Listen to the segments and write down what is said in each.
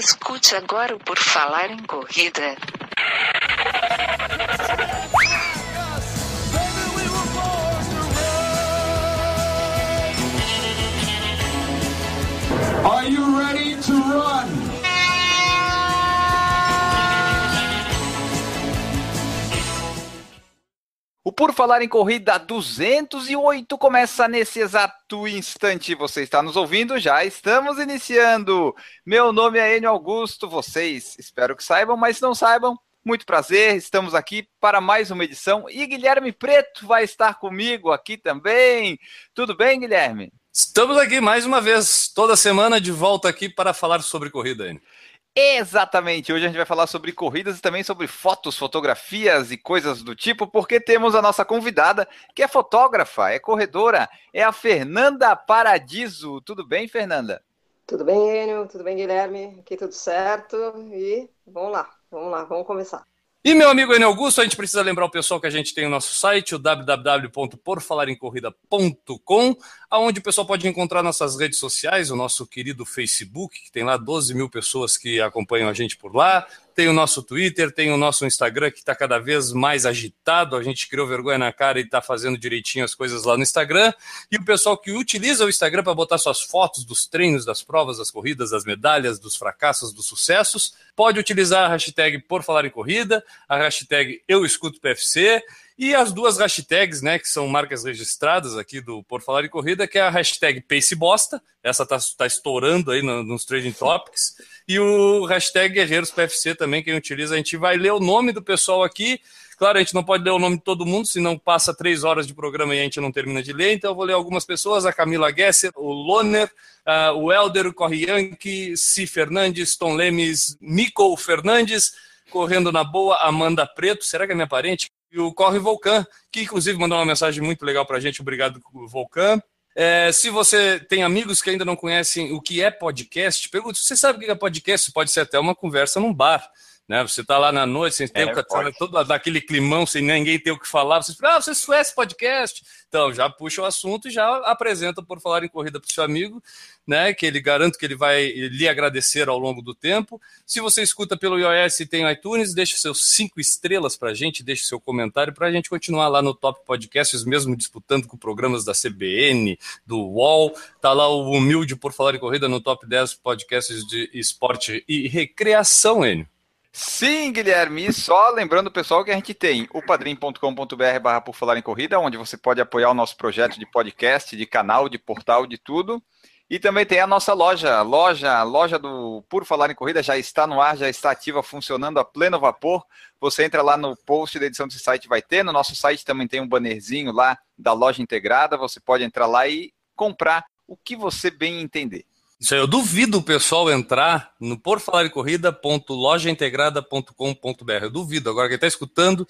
Escute agora o Por Falar em Corrida. Are you Por Falar em Corrida 208 começa nesse exato instante. Você está nos ouvindo? Já estamos iniciando. Meu nome é Enio Augusto. Vocês espero que saibam, mas se não saibam, muito prazer. Estamos aqui para mais uma edição e Guilherme Preto vai estar comigo aqui também. Tudo bem, Guilherme? Estamos aqui mais uma vez, toda semana de volta aqui para falar sobre corrida, Enio. Exatamente. Hoje a gente vai falar sobre corridas e também sobre fotos, fotografias e coisas do tipo, porque temos a nossa convidada, que é fotógrafa, é corredora, é a Fernanda Paradiso. Tudo bem, Fernanda? Tudo bem, Enio? Tudo bem, Guilherme? Aqui tudo certo. E vamos lá, vamos lá, vamos começar. E meu amigo Enio Augusto, a gente precisa lembrar o pessoal que a gente tem o nosso site, o www.porfalaremcorrida.com, aonde o pessoal pode encontrar nossas redes sociais, o nosso querido Facebook, que tem lá 12 mil pessoas que acompanham a gente por lá, tem o nosso Twitter, tem o nosso Instagram que está cada vez mais agitado. A gente criou vergonha na cara e está fazendo direitinho as coisas lá no Instagram. E o pessoal que utiliza o Instagram para botar suas fotos dos treinos, das provas, das corridas, das medalhas, dos fracassos, dos sucessos, pode utilizar a hashtag Por Falar em Corrida, a hashtag Eu Escuto PFC e as duas hashtags, né, que são marcas registradas aqui do Por Falar em Corrida, que é a hashtag PaceBosta, essa tá, tá estourando aí no, nos Trading Topics, e o hashtag Guerreiros PFC também, quem utiliza, a gente vai ler o nome do pessoal aqui. Claro, a gente não pode ler o nome de todo mundo, senão passa três horas de programa e a gente não termina de ler. Então eu vou ler algumas pessoas: a Camila Gesser, o Loner, uh, o Helder, o Corrianque, Si Fernandes, Tom Lemes, Nico Fernandes, correndo na boa, Amanda Preto, será que é minha parente? E o Corre Volcan, que inclusive mandou uma mensagem muito legal para a gente. Obrigado, Volcan. É, se você tem amigos que ainda não conhecem o que é podcast, pergunte: você sabe o que é podcast? Pode ser até uma conversa num bar. Né? Você está lá na noite, sem ter é, todo daquele climão, sem ninguém ter o que falar. Você fala, ah, você conhece podcast? Então, já puxa o assunto e já apresenta por falar em corrida para o seu amigo, né? Que ele garanto que ele vai lhe agradecer ao longo do tempo. Se você escuta pelo iOS e tem iTunes, deixe seus cinco estrelas para a gente, deixe seu comentário para a gente continuar lá no Top Podcasts, mesmo disputando com programas da CBN, do UOL. Tá lá o humilde por falar em corrida no top 10 podcasts de esporte e recreação, Enio. Sim, Guilherme, e só lembrando, pessoal, que a gente tem o padrim.com.br barra por falar em corrida, onde você pode apoiar o nosso projeto de podcast, de canal, de portal, de tudo. E também tem a nossa loja, loja, loja do Por Falar em Corrida já está no ar, já está ativa, funcionando a pleno vapor. Você entra lá no post da edição desse site, vai ter. No nosso site também tem um bannerzinho lá da loja integrada. Você pode entrar lá e comprar o que você bem entender. Isso aí, eu duvido o pessoal entrar no porfalaremcorrida.lojaintegrada.com.br. Eu duvido. Agora, quem está escutando,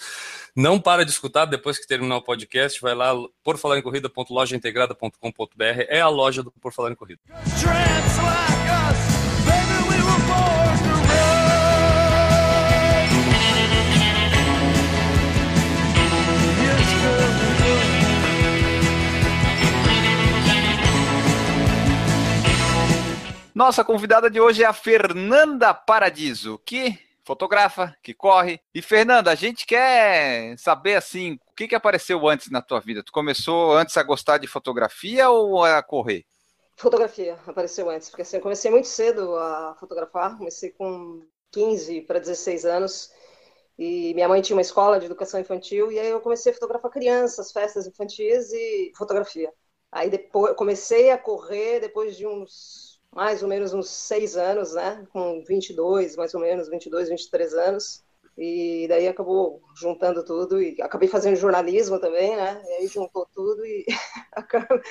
não para de escutar depois que terminar o podcast. Vai lá, porfalaremcorrida.lojaintegrada.com.br. É a loja do Por Falar em Corrida. Nossa convidada de hoje é a Fernanda Paradiso, que fotografa, que corre. E Fernanda, a gente quer saber assim, o que, que apareceu antes na tua vida? Tu começou antes a gostar de fotografia ou a correr? Fotografia apareceu antes, porque assim, eu comecei muito cedo a fotografar, comecei com 15 para 16 anos. E minha mãe tinha uma escola de educação infantil e aí eu comecei a fotografar crianças, festas infantis e fotografia. Aí depois comecei a correr depois de uns mais ou menos uns seis anos, né? Com 22, mais ou menos, 22, 23 anos. E daí acabou juntando tudo e acabei fazendo jornalismo também, né? E aí juntou tudo e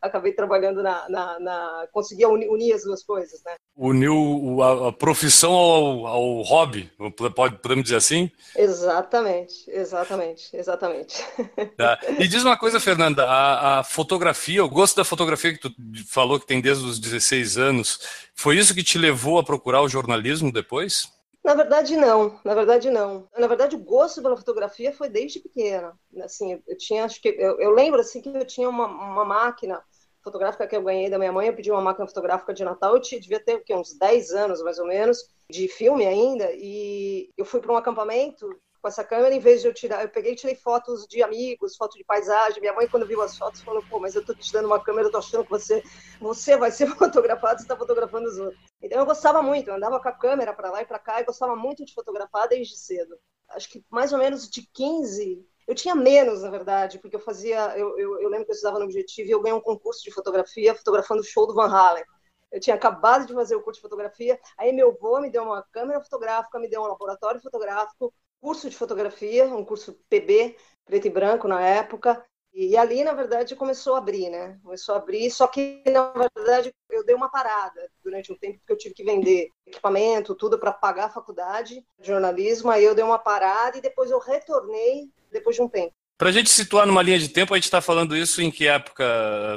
acabei trabalhando na, na, na... conseguia unir as duas coisas, né? Uniu a, a profissão ao, ao hobby, pode, podemos dizer assim? Exatamente, exatamente, exatamente. Tá. E diz uma coisa, Fernanda, a, a fotografia, o gosto da fotografia que tu falou que tem desde os 16 anos, foi isso que te levou a procurar o jornalismo depois? Na verdade, não. Na verdade, não. Na verdade, o gosto pela fotografia foi desde pequena. Assim, eu tinha, acho que eu, eu lembro assim que eu tinha uma, uma máquina fotográfica que eu ganhei da minha mãe, eu pedi uma máquina fotográfica de Natal, eu devia ter uns 10 anos mais ou menos, de filme ainda, e eu fui para um acampamento com essa câmera, em vez de eu tirar, eu peguei e tirei fotos de amigos, fotos de paisagem. Minha mãe, quando viu as fotos, falou: pô, mas eu tô te dando uma câmera, eu tô achando que você, você vai ser fotografado, você está fotografando os outros. Então eu gostava muito, eu andava com a câmera para lá e para cá e gostava muito de fotografar desde cedo. Acho que mais ou menos de 15 eu tinha menos, na verdade, porque eu fazia. Eu, eu, eu lembro que eu estudava no Objetivo e eu ganhei um concurso de fotografia fotografando o show do Van Halen. Eu tinha acabado de fazer o curso de fotografia, aí meu avô me deu uma câmera fotográfica, me deu um laboratório fotográfico, curso de fotografia, um curso PB, preto e branco na época. E ali, na verdade, começou a abrir, né? Começou a abrir, só que, na verdade, eu dei uma parada durante um tempo, porque eu tive que vender equipamento, tudo para pagar a faculdade de jornalismo. Aí eu dei uma parada e depois eu retornei depois de um tempo. Para a gente situar numa linha de tempo, a gente está falando isso em que época,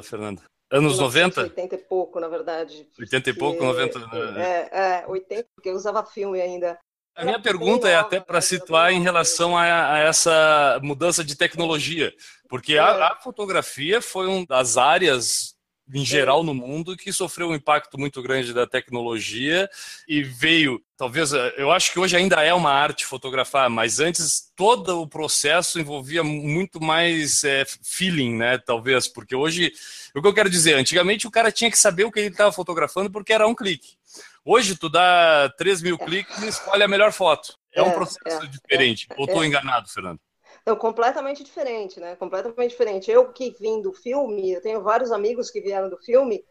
Fernanda? Anos 90? 80 e pouco, na verdade. 80 e pouco, 90? Né? É, é, 80, porque eu usava filme ainda. A minha pergunta é até para situar em relação a, a, essa mudança de tecnologia, porque a, é. a fotografia foi uma das áreas em geral no mundo que sofreu um impacto muito grande da tecnologia e veio, talvez, eu acho que hoje ainda é uma arte fotografar, mas antes todo o processo envolvia muito mais é, feeling, né? Talvez, porque hoje, o que eu quero dizer, antigamente o cara tinha que saber o que ele estava fotografando porque era um clique. Hoje tu dá 3 mil cliques e escolhe a melhor foto. É, um é, processo é, diferente. Ou estou é. enganado, Fernando? Então, completamente diferente, né? Completamente diferente. Eu que vim do filme, eu tenho vários amigos que vieram do filme,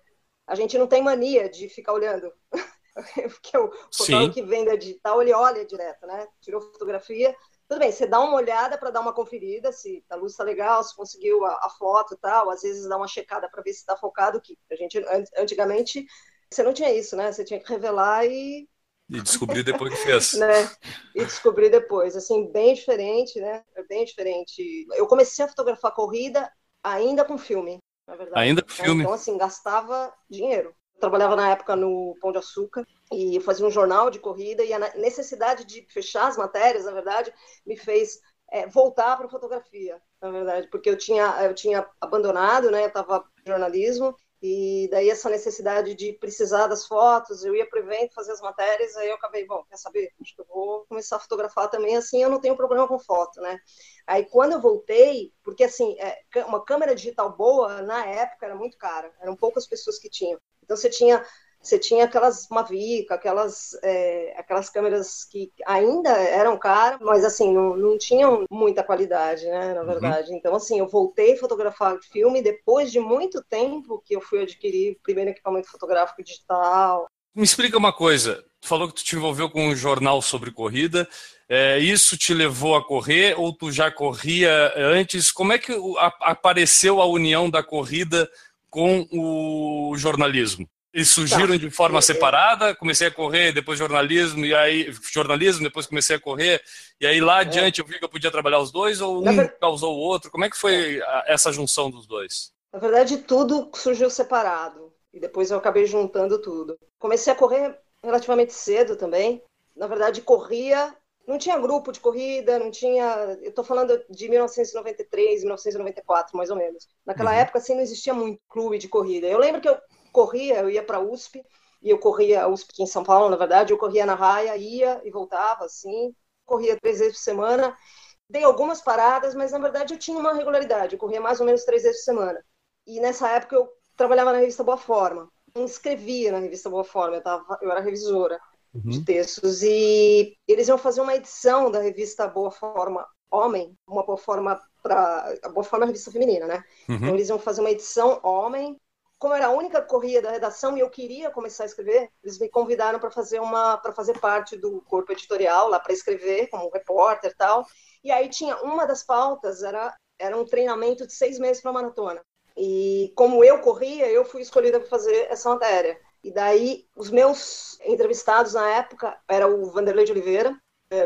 a gente não tem mania de ficar olhando. Porque o fotógrafo que vem da digital, ele olha direto, né? Tirou fotografia, tudo bem, você dá uma olhada para dar uma conferida, se a luz está legal, se conseguiu a, a, foto e tal, às vezes dá uma checada para ver se está focado, que a gente, antigamente, você não tinha isso, né? Você tinha que revelar e e descobrir depois que fez. né? E descobrir depois, assim, bem diferente, né? É bem diferente. Eu comecei a fotografar corrida ainda com filme, na verdade. Ainda com filme? Então, assim, gastava dinheiro. Eu trabalhava na época no Pão de Açúcar e fazia um jornal de corrida e a necessidade de fechar as matérias, na verdade, me fez é, voltar para fotografia, na verdade, porque eu tinha eu tinha abandonado, né? Eu estava jornalismo e daí essa necessidade de precisar das fotos, eu ia para o evento fazer as matérias, aí eu acabei, bom, quer saber? Acho que eu vou começar a fotografar também, assim eu não tenho problema com foto, né? Aí quando eu voltei, porque assim, é, uma câmera digital boa na época era muito cara, eram poucas pessoas que tinham. Então você tinha você tinha aquelas Mavic, aquelas, é, aquelas câmeras que ainda eram caras, mas assim, não, não tinham muita qualidade, né, na uhum. verdade. Uhum. Então, assim, eu voltei a fotografar filme depois de muito tempo que eu fui adquirir o primeiro equipamento fotográfico digital. Me explica uma coisa, tu falou que tu te envolveu com um jornal sobre corrida, é, isso te levou a correr ou tu já corria antes? Como é que apareceu a união da corrida com o jornalismo? Eles surgiram tá. de forma separada, comecei a correr, depois jornalismo, e aí jornalismo, depois comecei a correr, e aí lá é. adiante eu vi que eu podia trabalhar os dois, ou um causou o outro? Como é que foi essa junção dos dois? Na verdade, tudo surgiu separado, e depois eu acabei juntando tudo. Comecei a correr relativamente cedo também. Na verdade, corria, não tinha grupo de corrida, não tinha. Eu estou falando de 1993, 1994, mais ou menos. Naquela uhum. época, assim, não existia muito clube de corrida. Eu lembro que eu corria, eu ia para a USP, e eu corria, a USP aqui em São Paulo, na verdade, eu corria na raia, ia e voltava, assim, corria três vezes por semana. Dei algumas paradas, mas na verdade eu tinha uma regularidade, eu corria mais ou menos três vezes por semana. E nessa época eu trabalhava na revista Boa Forma, eu escrevia na revista Boa Forma, eu, tava, eu era revisora uhum. de textos, e eles iam fazer uma edição da revista Boa Forma Homem, uma Boa Forma para a Boa Forma é a revista feminina, né? Uhum. Então eles iam fazer uma edição Homem como era a única corria da redação e eu queria começar a escrever, eles me convidaram para fazer uma para fazer parte do corpo editorial lá para escrever como repórter tal. E aí tinha uma das pautas era era um treinamento de seis meses para maratona. E como eu corria, eu fui escolhida para fazer essa matéria. E daí os meus entrevistados na época era o Vanderlei de Oliveira,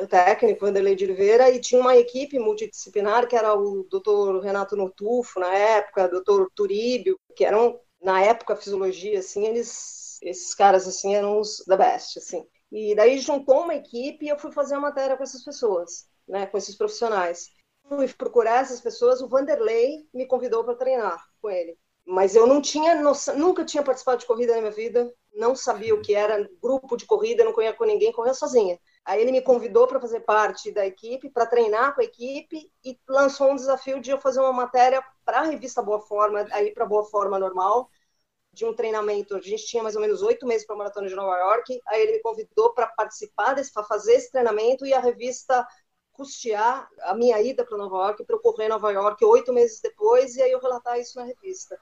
o técnico Vanderlei de Oliveira, e tinha uma equipe multidisciplinar que era o doutor Renato Notufo na época, doutor Turíbio, que eram na época, a fisiologia, assim, eles, esses caras, assim, eram os the best, assim. E daí juntou uma equipe e eu fui fazer uma matéria com essas pessoas, né, com esses profissionais. Fui procurar essas pessoas, o Vanderlei me convidou para treinar com ele. mas eu não tinha noção, nunca tinha participado de corrida na minha vida, não sabia o que era grupo de corrida, não conhecia com ninguém, corria sozinha. Aí ele me convidou para fazer parte da equipe, para treinar com a equipe e lançou um desafio de eu fazer uma matéria para a revista Boa Forma, aí para Boa Forma normal, de um treinamento. A gente tinha mais ou menos oito meses para a maratona de Nova York. Aí ele me convidou para participar desse, para fazer esse treinamento e a revista custear a minha ida para Nova York, para eu correr Nova York oito meses depois e aí eu relatar isso na revista.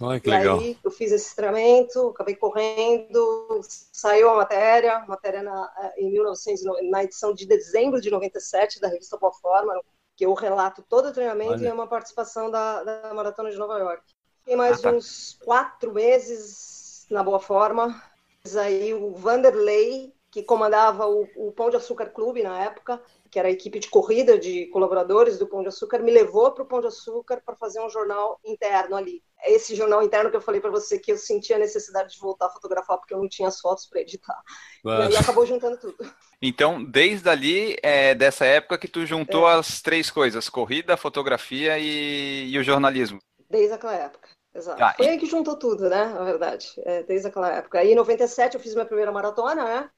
Olha que e legal. aí eu fiz esse treinamento, acabei correndo, saiu a matéria, matéria na, em 1900, na edição de dezembro de 97 da revista Boa Forma, que eu relato todo o treinamento Olha. e é uma participação da, da Maratona de Nova York. Fiquei mais Ah, tá. uns quatro meses na Boa Forma, Mas aí o Vanderlei, que comandava o, o Pão de Açúcar Clube na época, que era a equipe de corrida de colaboradores do Pão de Açúcar, me levou para o Pão de Açúcar para fazer um jornal interno ali. Esse jornal interno que eu falei para você que eu sentia a necessidade de voltar a fotografar porque eu não tinha as fotos para editar. E aí acabou juntando tudo. Então, desde ali, é dessa época que tu juntou É. as três coisas: corrida, fotografia e, e o jornalismo. Desde aquela época. Exato. Tá, Foi e- aí que juntou tudo, né? Na verdade. É, desde aquela época. Aí em 97 eu fiz minha primeira maratona, né?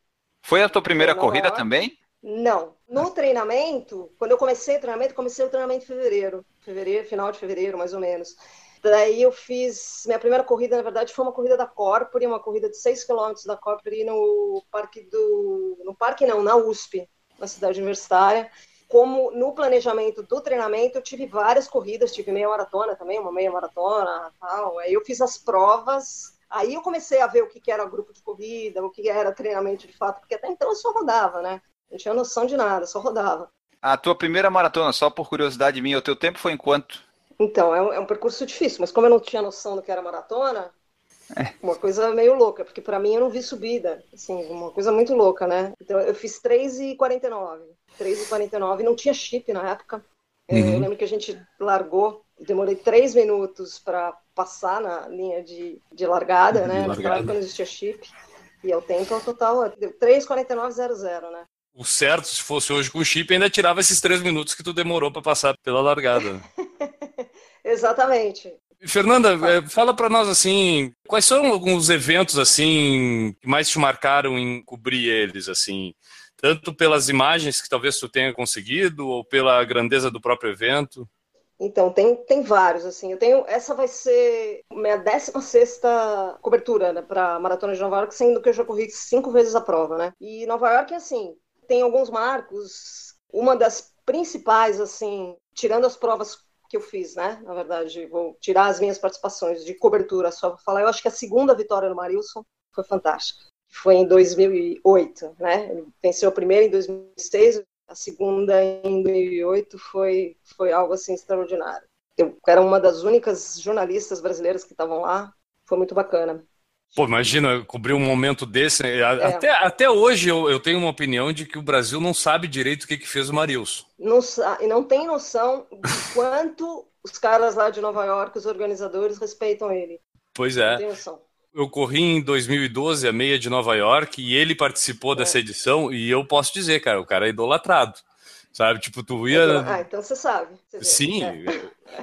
Foi a tua primeira corrida York. também? Não. No treinamento, quando eu comecei o treinamento, comecei o treinamento em fevereiro. Fevereiro, final de fevereiro, mais ou menos. Daí eu fiz. Minha primeira corrida, na verdade, foi uma corrida da Corpore, uma corrida de 6 km da Corpore no parque do. No parque não, na USP, na cidade universitária. Como no planejamento do treinamento, eu tive várias corridas, tive meia maratona também, uma meia maratona tal. Aí eu fiz as provas. Aí eu comecei a ver o que que era grupo de corrida, o que era treinamento de fato, porque até então eu só rodava, né? Não tinha noção de nada, só rodava. A tua primeira maratona, só por curiosidade minha, o teu tempo foi em quanto? Então, é um, é um percurso difícil, mas como eu não tinha noção do que era maratona, uma coisa meio louca, porque para mim eu não vi subida, assim, uma coisa muito louca, né? Então eu fiz 3,49, 3,49, não tinha chip na época. É, Uhum. Eu lembro que a gente largou, demorei três minutos para passar na linha de, de largada, né? Naquela largada. época não existia chip. E o tempo total deu 3,49,00, né? O certo, se fosse hoje com chip, ainda tirava esses três minutos que tu demorou para passar pela largada. Exatamente. Fernanda, eh, fala para nós assim, quais são alguns eventos assim que mais te marcaram em cobrir eles assim, tanto pelas imagens que talvez tu tenha conseguido ou pela grandeza do próprio evento? Então, tem, tem vários, assim. Eu tenho. Essa vai ser minha 16 cobertura né, para Maratona de Nova York, sendo que eu já corri cinco vezes a prova, né? E Nova York, assim, tem alguns marcos. Uma das principais, assim, tirando as provas que eu fiz, né? Na verdade, vou tirar as minhas participações de cobertura só para falar. Eu acho que a segunda vitória no Marilson foi fantástica. Foi em 2008, né? Ele venceu a primeira em 2006, a segunda em 2008 foi, foi algo assim extraordinário. Eu era uma das únicas jornalistas brasileiras que estavam lá, foi muito bacana. Pô, imagina cobrir um momento desse. né? É. Até, até hoje eu, eu tenho uma opinião de que o Brasil não sabe direito o que, que fez o Marilson. Não, e não tem noção de quanto os caras lá de Nova York, os organizadores, respeitam ele. Pois Não é. tem noção. Eu corri em 2012 a meia de Nova York e ele participou dessa edição e eu posso dizer, cara, o cara é idolatrado. Sabe? Tipo, tu ia. Ah, então você sabe. Você. Sim, É.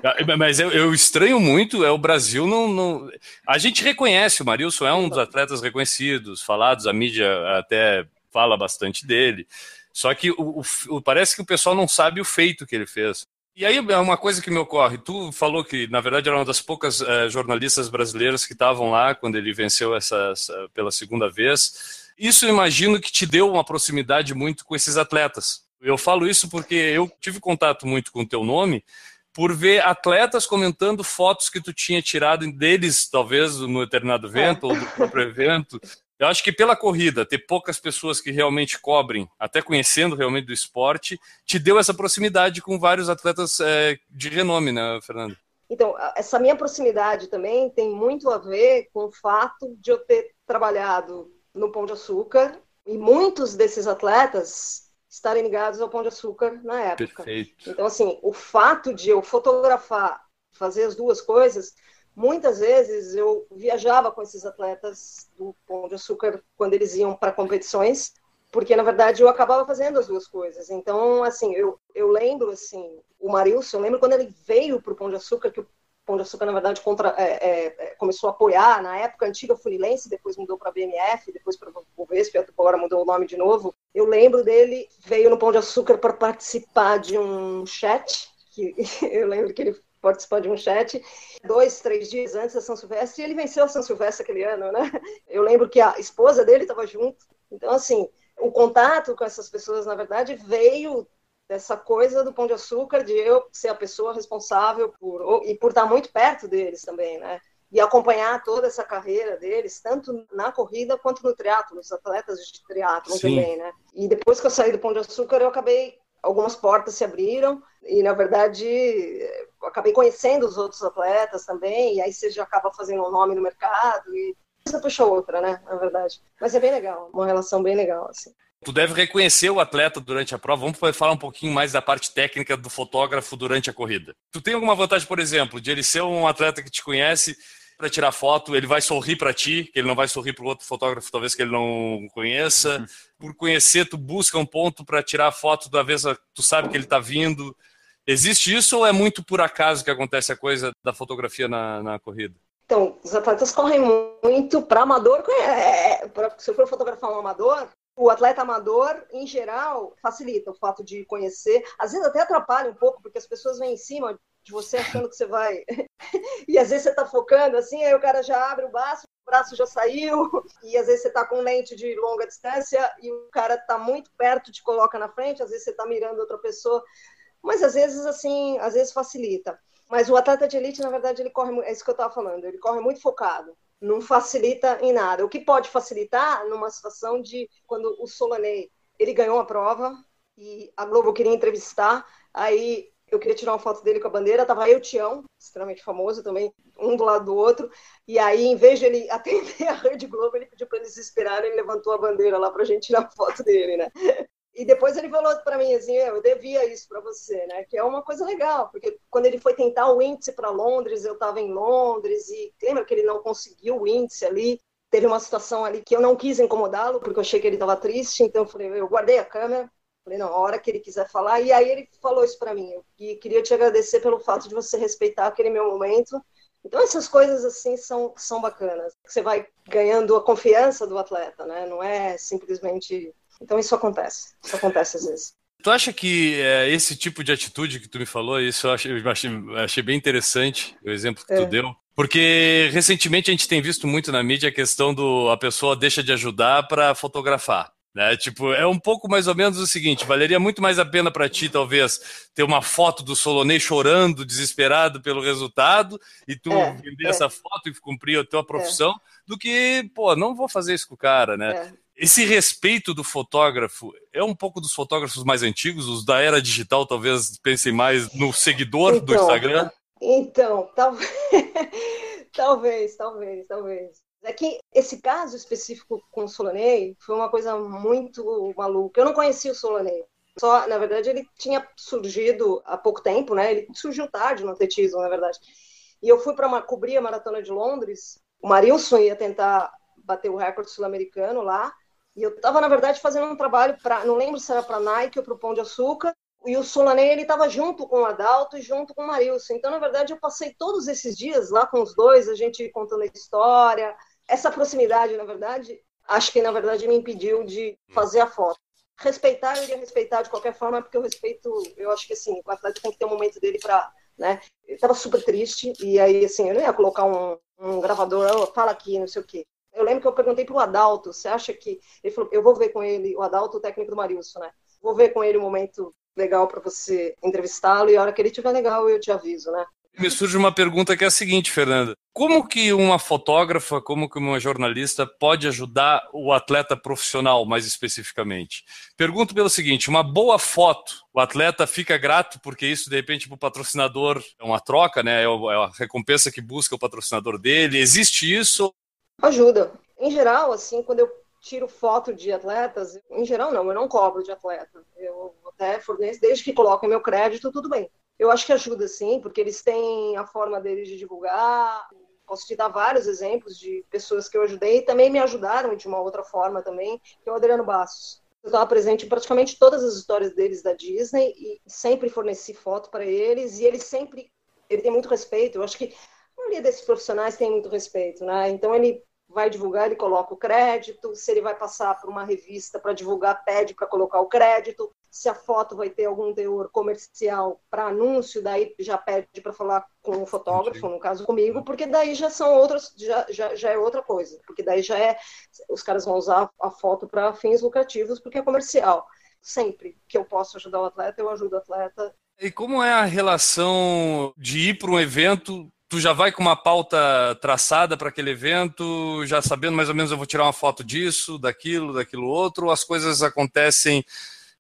é, mas eu, eu estranho muito, é o Brasil não, não. A gente reconhece, o Marilson é um dos atletas reconhecidos, falados, a mídia até fala bastante dele. Só que o, o- parece que o pessoal não sabe o feito que ele fez. E aí é uma coisa que me ocorre. Tu falou que, na verdade, era uma das poucas eh, jornalistas brasileiras que estavam lá quando ele venceu essa, essa- pela segunda vez. Isso eu imagino que te deu uma proximidade muito com esses atletas. Eu falo isso porque eu tive contato muito com o teu nome por ver atletas comentando fotos que tu tinha tirado deles, talvez no determinado evento ou do próprio evento. Eu acho que pela corrida, ter poucas pessoas que realmente cobrem, até conhecendo realmente do esporte, te deu essa proximidade com vários atletas eh, de renome, né, Fernando? Então, essa minha proximidade também tem muito a ver com o fato de eu ter trabalhado no Pão de Açúcar e muitos desses atletas estarem ligados ao Pão de Açúcar na época. Perfeito. Então, assim, o fato de eu fotografar, fazer as duas coisas, muitas vezes eu viajava com esses atletas do Pão de Açúcar quando eles iam para competições, porque na verdade eu acabava fazendo as duas coisas. Então, assim, eu, eu lembro assim, o Marilson, eu lembro quando ele veio para o Pão de Açúcar que o Pão de Açúcar, na verdade, contra, é, é, é começou a apoiar, na época antiga Funilense, depois mudou para a BMF, depois para o Bovesp, agora mudou o nome de novo. Eu lembro dele, veio no Pão de Açúcar para participar de um chat, que eu lembro que ele participou de um chat dois, três dias antes da São Silvestre, e ele venceu a São Silvestre aquele ano, né? Eu lembro que a esposa dele estava junto. Então, assim, o contato com essas pessoas, na verdade, veio dessa coisa do Pão de Açúcar, de eu ser a pessoa responsável por, e por estar muito perto deles também, né? E acompanhar toda essa carreira deles, tanto na corrida quanto no triatlo, os atletas de triatlo também, né? E depois que eu saí do Pão de Açúcar, eu acabei algumas portas se abriram e na verdade acabei conhecendo os outros atletas também e aí você já acaba fazendo um nome no mercado e coisa puxa outra, né, na verdade. Mas é bem legal, uma relação bem legal assim. Tu deve reconhecer o atleta durante a prova. Vamos falar um pouquinho mais da parte técnica do fotógrafo durante a corrida. Tu tem alguma vantagem, por exemplo, de ele ser um atleta que te conhece para tirar foto, ele vai sorrir para ti, que ele não vai sorrir para o outro fotógrafo, talvez que ele não conheça. Uhum. Por conhecer, tu busca um ponto para tirar foto da vez tu sabe que ele está vindo. Existe isso ou é muito por acaso que acontece a coisa da fotografia na, na corrida? Então, os atletas correm muito para amador. É, é pra, se eu for fotografar um amador, o atleta amador, em geral, facilita o fato de conhecer. Às vezes até atrapalha um pouco, porque as pessoas vêm em cima de você achando que você vai. e às vezes você está focando assim, aí o cara já abre o braço, o braço já saiu, e às vezes você está com lente de longa distância e o cara está muito perto, te coloca na frente, às vezes você está mirando outra pessoa. Mas às vezes, assim, às vezes facilita. Mas o atleta de elite, na verdade, ele corre, é isso que eu estava falando, ele corre muito focado não facilita em nada. O que pode facilitar numa situação de quando o Solanei ele ganhou a prova e a Globo queria entrevistar, aí eu queria tirar uma foto dele com a bandeira, tava eu o Tião, extremamente famoso também, um do lado do outro, e aí, em vez de ele atender a Rede Globo, ele pediu para eles esperarem, ele levantou a bandeira lá pra gente tirar a foto dele, né? E depois ele falou para mim assim, eu devia isso para você, né? Que é uma coisa legal, porque quando ele foi tentar o índice para Londres, eu estava em Londres e lembra que ele não conseguiu o índice ali. Teve uma situação ali que eu não quis incomodá-lo, porque eu achei que ele estava triste, então eu falei, eu guardei a câmera, falei, não, a hora que ele quiser falar. E aí ele falou isso para mim, e queria te agradecer pelo fato de você respeitar aquele meu momento. Então essas coisas assim são são bacanas. Você vai ganhando a confiança do atleta, né? Não é simplesmente então isso acontece, isso acontece às vezes. Tu acha que é, esse tipo de atitude que tu me falou, isso eu achei, eu achei, achei bem interessante, o exemplo que é. tu deu, porque recentemente a gente tem visto muito na mídia a questão do a pessoa deixa de ajudar para fotografar. Né? Tipo, é um pouco mais ou menos o seguinte: valeria muito mais a pena para ti, talvez, ter uma foto do Solonei chorando, desesperado pelo resultado, e tu é, vender é. essa foto e cumprir a tua profissão, é. do que, pô, não vou fazer isso com o cara, né? Esse respeito do fotógrafo é um pouco dos fotógrafos mais antigos, os da era digital talvez pensem mais no seguidor então, do Instagram? Então, talvez, talvez, talvez, talvez. É que esse caso específico com o Solanei foi uma coisa muito maluca. Eu não conhecia o Solanei. Só, na verdade, ele tinha surgido há pouco tempo, né? Ele surgiu tarde no atletismo, na verdade. E eu fui para cobrir a maratona de Londres. O Marilson ia tentar bater o recorde sul-americano lá. E eu estava, na verdade, fazendo um trabalho para, não lembro se era para Nike ou para o Pão de Açúcar, e o Solanei, ele estava junto com o Adalto e junto com o Marilson. Então, na verdade, eu passei todos esses dias lá com os dois, a gente contando a história. Essa proximidade, na verdade, acho que, na verdade, me impediu de fazer a foto. Respeitar, eu iria respeitar de qualquer forma, porque eu respeito, eu acho que, assim, o atleta tem que ter um momento dele para, né? Ele estava super triste, e aí, assim, eu não ia colocar um, um gravador, oh, fala aqui, não sei o quê. Eu lembro que eu perguntei para o Adalto, você acha que. Ele falou, eu vou ver com ele, o Adalto, o técnico do Marilson, né? Vou ver com ele um momento legal para você entrevistá-lo e a hora que ele tiver legal eu te aviso, né? Me surge uma pergunta que é a seguinte, Fernanda. Como que uma fotógrafa, como que uma jornalista pode ajudar o atleta profissional, mais especificamente? Pergunto pelo seguinte: uma boa foto, o atleta fica grato porque isso, de repente, para o patrocinador é uma troca, né? É, é a recompensa que busca o patrocinador dele. Existe isso Ajuda. Em geral, assim, quando eu tiro foto de atletas, em geral não, eu não cobro de atleta. Eu até forneço, desde que coloquem meu crédito, tudo bem. Eu acho que ajuda sim, porque eles têm a forma deles de divulgar. Posso te dar vários exemplos de pessoas que eu ajudei e também me ajudaram de uma outra forma também, que é o Adriano Bastos. Eu estava presente em praticamente todas as histórias deles da Disney e sempre forneci foto para eles e eles sempre ele tem muito respeito. Eu acho que a maioria desses profissionais tem muito respeito, né? Então ele vai divulgar, ele coloca o crédito. Se ele vai passar por uma revista para divulgar, pede para colocar o crédito. Se a foto vai ter algum teor comercial para anúncio, daí já pede para falar com o fotógrafo, no caso comigo, porque daí já são outras, já, já, já é outra coisa. Porque daí já é, os caras vão usar a foto para fins lucrativos, porque é comercial. Sempre que eu posso ajudar o atleta, eu ajudo o atleta. E como é a relação de ir para um evento tu já vai com uma pauta traçada para aquele evento, já sabendo mais ou menos eu vou tirar uma foto disso, daquilo, daquilo outro, as coisas acontecem.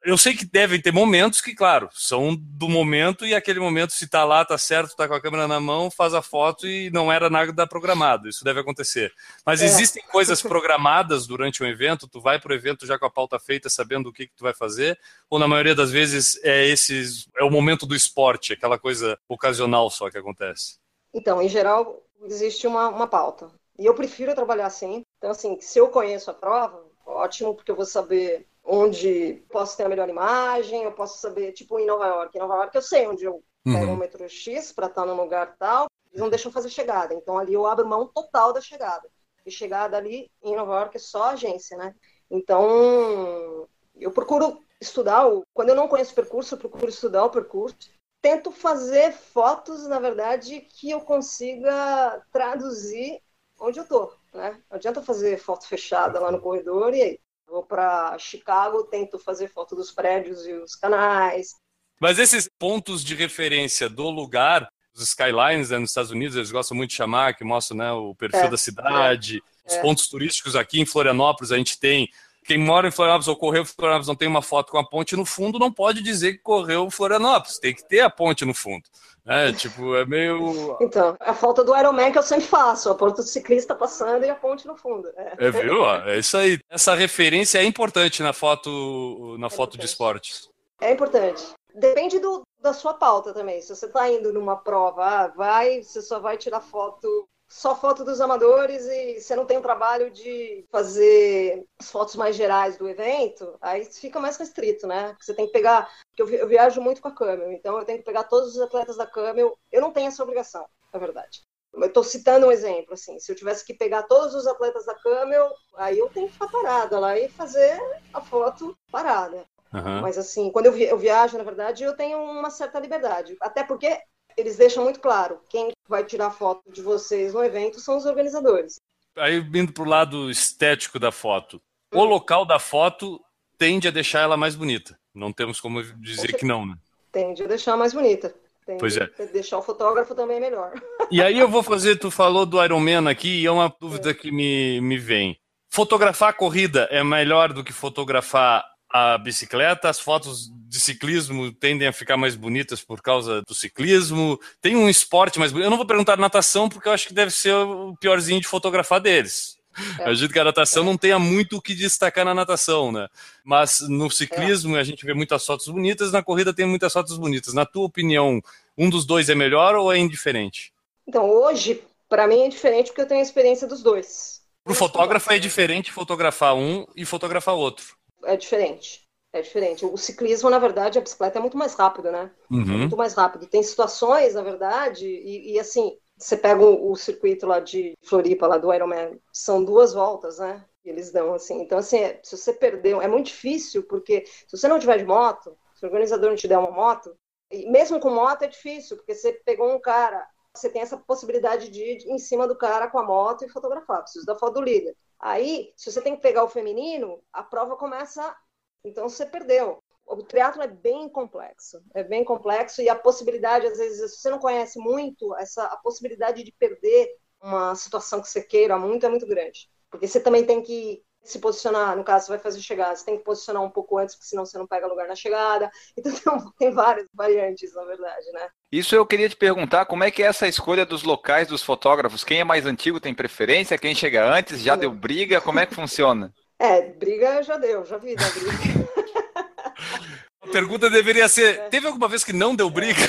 Eu sei que devem ter momentos que, claro, são do momento e aquele momento, se tá lá, tá certo, tá com a câmera na mão, faz a foto e não era nada programado. Isso deve acontecer. Mas é. existem coisas programadas durante um evento, tu vai para o evento já com a pauta feita, sabendo o que, que tu vai fazer, ou na maioria das vezes é esses é o momento do esporte, aquela coisa ocasional só que acontece. Então, em geral, existe uma, uma pauta. E eu prefiro trabalhar assim. Então, assim, se eu conheço a prova, ótimo, porque eu vou saber onde posso ter a melhor imagem, eu posso saber, tipo, em Nova York. Em Nova York eu sei onde eu pego uhum. um metrô X para estar num lugar tal, eles não deixam fazer chegada. Então, ali eu abro mão total da chegada. E chegada ali em Nova York é só agência, né? Então, eu procuro estudar. Quando eu não conheço o percurso, eu procuro estudar o percurso tento fazer fotos, na verdade, que eu consiga traduzir onde eu tô, né? Não adianta fazer foto fechada lá no corredor e aí vou para Chicago, tento fazer foto dos prédios e os canais. Mas esses pontos de referência do lugar, os skylines né, nos Estados Unidos, eles gostam muito de chamar, que mostram né, o perfil é, da cidade, é, os é. pontos turísticos aqui em Florianópolis, a gente tem quem mora em Florianópolis ou correu em Florianópolis não tem uma foto com a ponte no fundo, não pode dizer que correu Florianópolis. Tem que ter a ponte no fundo. É, tipo, é meio. Então, a falta do Ironman que eu sempre faço, a ponte do ciclista passando e a ponte no fundo. É, é viu? É isso aí. Essa referência é importante na foto, na é foto de esporte. É importante. Depende do, da sua pauta também. Se você está indo numa prova, ah, vai, você só vai tirar foto só foto dos amadores e você não tem o trabalho de fazer as fotos mais gerais do evento, aí fica mais restrito, né? Você tem que pegar, porque eu viajo muito com a Camel, então eu tenho que pegar todos os atletas da Camel. Eu não tenho essa obrigação, na verdade. Eu estou citando um exemplo, assim, se eu tivesse que pegar todos os atletas da Camel, aí eu tenho que ficar parada lá e fazer a foto parada. Uhum. Mas assim, quando eu, viajo, na verdade, eu tenho uma certa liberdade. Até porque eles deixam muito claro, quem vai tirar foto de vocês no evento são os organizadores. Aí, indo para o lado estético da foto, o local da foto tende a deixar ela mais bonita. Não temos como dizer que não, né? Tende a deixar mais bonita. Tende pois é. Deixar o fotógrafo também melhor. E aí eu vou fazer, tu falou do Ironman aqui, e é uma dúvida é. que me, me vem. Fotografar a corrida é melhor do que fotografar a bicicleta, as fotos de ciclismo tendem a ficar mais bonitas por causa do ciclismo. Tem um esporte mais bonito. Eu não vou perguntar natação, porque eu acho que deve ser o piorzinho de fotografar deles. É. Eu acredito que a natação é. não tenha muito o que destacar na natação, né? Mas no ciclismo é. a gente vê muitas fotos bonitas, na corrida tem muitas fotos bonitas. Na tua opinião, um dos dois é melhor ou é indiferente? Então, hoje, para mim é diferente porque eu tenho a experiência dos dois. Para o fotógrafo é diferente fotografar um e fotografar outro é diferente. É diferente. O ciclismo, na verdade, a bicicleta é muito mais rápido, né? Uhum. É muito mais rápido. Tem situações, na verdade, e, e assim, você pega o, o, circuito lá de Floripa, lá do Ironman, são duas voltas, né? E eles dão assim. Então, assim, é, se você perdeu, é muito difícil, porque se você não tiver de moto, se o organizador não te der uma moto, e mesmo com moto é difícil, porque você pegou um cara, você tem essa possibilidade de ir em cima do cara com a moto e fotografar. Preciso da foto do líder. Aí, se você tem que pegar o feminino, a prova começa. Então você perdeu. O triatlo é bem complexo, é bem complexo e a possibilidade, às vezes, se você não conhece muito, essa a possibilidade de perder uma situação que você queira muito é muito grande, porque você também tem que se posicionar, no caso, você vai fazer chegada, você tem que posicionar um pouco antes, porque senão você não pega lugar na chegada. Então tem, tem várias variantes, na verdade, né? Isso eu queria te perguntar, como é que é essa escolha dos locais dos fotógrafos? Quem é mais antigo tem preferência? Quem chega antes já deu briga? Como é que funciona? É, briga já deu, já vi da briga. A pergunta deveria ser: é. teve alguma vez que não deu briga?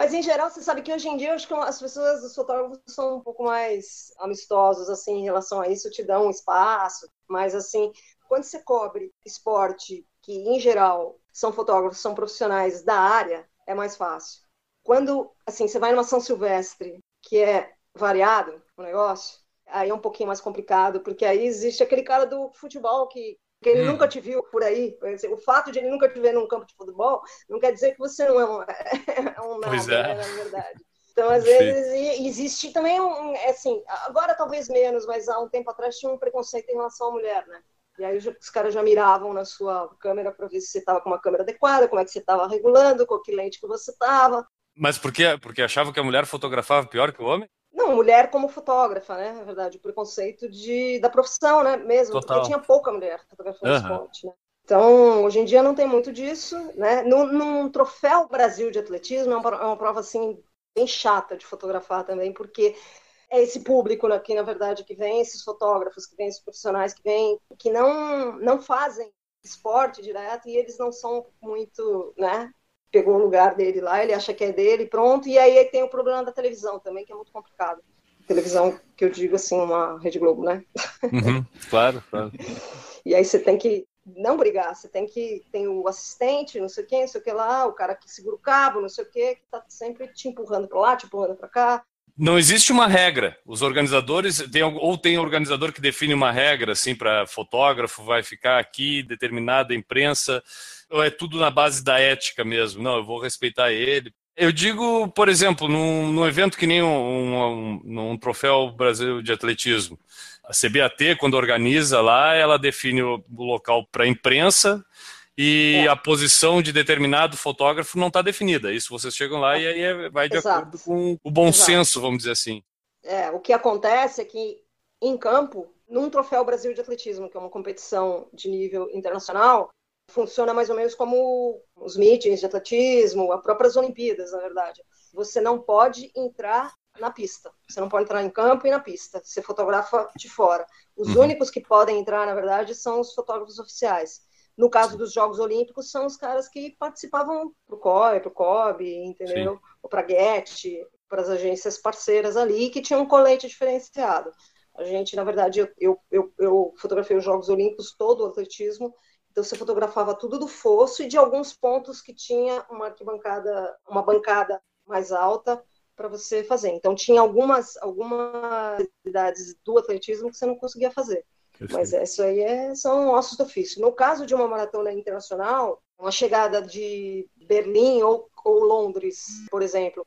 Mas em geral, você sabe que hoje em dia acho que as pessoas, os fotógrafos são um pouco mais amistosos assim em relação a isso, te dão um espaço, mas assim, quando você cobre esporte que em geral são fotógrafos, são profissionais da área, é mais fácil. Quando, assim, você vai numa São Silvestre, que é variado o negócio, aí é um pouquinho mais complicado, porque aí existe aquele cara do futebol que, que ele hum. nunca te viu por aí. O fato de ele nunca te ver num campo de futebol não quer dizer que você não é um, é um nada, é. né, na verdade. Então, às vezes, existe também um, assim, agora talvez menos, mas há um tempo atrás tinha um preconceito em relação à mulher, né? E aí os caras já miravam na sua câmera para ver se você estava com uma câmera adequada, como é que você estava regulando, com que lente que você estava. Mas por quê? Porque achavam que a mulher fotografava pior que o homem? Não, mulher como fotógrafa, né? Na verdade, o preconceito de, da profissão, né? Mesmo, Total. porque tinha pouca mulher fotografando uhum. esporte, né? Então, hoje em dia não tem muito disso, né? Num, num troféu Brasil de atletismo é uma, é uma prova assim bem chata de fotografar também, porque é esse público aqui, na verdade, que vem, esses fotógrafos, que vem, esses profissionais que vêm, que não, não fazem esporte direto e eles não são muito, né? Pegou o lugar dele lá, ele acha que é dele, pronto. E aí tem o problema da televisão também, que é muito complicado. Televisão, que eu digo assim, uma Rede Globo, né? Uhum, claro, claro. e aí você tem que não brigar, você tem que tem o assistente, não sei quem, não sei o que lá, o cara que segura o cabo, não sei o que, que tá sempre te empurrando para lá, te empurrando para cá. Não existe uma regra. Os organizadores tem, ou tem organizador que define uma regra assim para fotógrafo vai ficar aqui determinada imprensa ou é tudo na base da ética mesmo. Não, eu vou respeitar ele. Eu digo, por exemplo, num, num evento que nem um, um, um troféu Brasil de atletismo, a CBAT, quando organiza lá, ela define o local para a imprensa e é. a posição de determinado fotógrafo não está definida. Isso vocês chegam lá e aí é, vai de Exato. acordo com o bom Exato. senso, vamos dizer assim. É, o que acontece é que em campo, num Troféu Brasil de Atletismo, que é uma competição de nível internacional, funciona mais ou menos como os meetings de atletismo, as próprias Olimpíadas, na verdade. Você não pode entrar na pista. Você não pode entrar em campo e na pista. Você fotografa de fora. Os uhum. únicos que podem entrar, na verdade, são os fotógrafos oficiais. No caso dos Jogos Olímpicos, são os caras que participavam pro COI, pro COB, entendeu? Sim. Ou para Get, para as agências parceiras ali, que tinham um colete diferenciado. A gente, na verdade, eu, eu, eu fotografei os Jogos Olímpicos, todo o atletismo, então você fotografava tudo do fosso e de alguns pontos que tinha uma arquibancada, uma bancada mais alta para você fazer. Então tinha algumas algumas atividades do atletismo que você não conseguia fazer. Mas isso aí é, são ossos do ofício. No caso de uma maratona internacional, uma chegada de Berlim ou, ou Londres, por exemplo,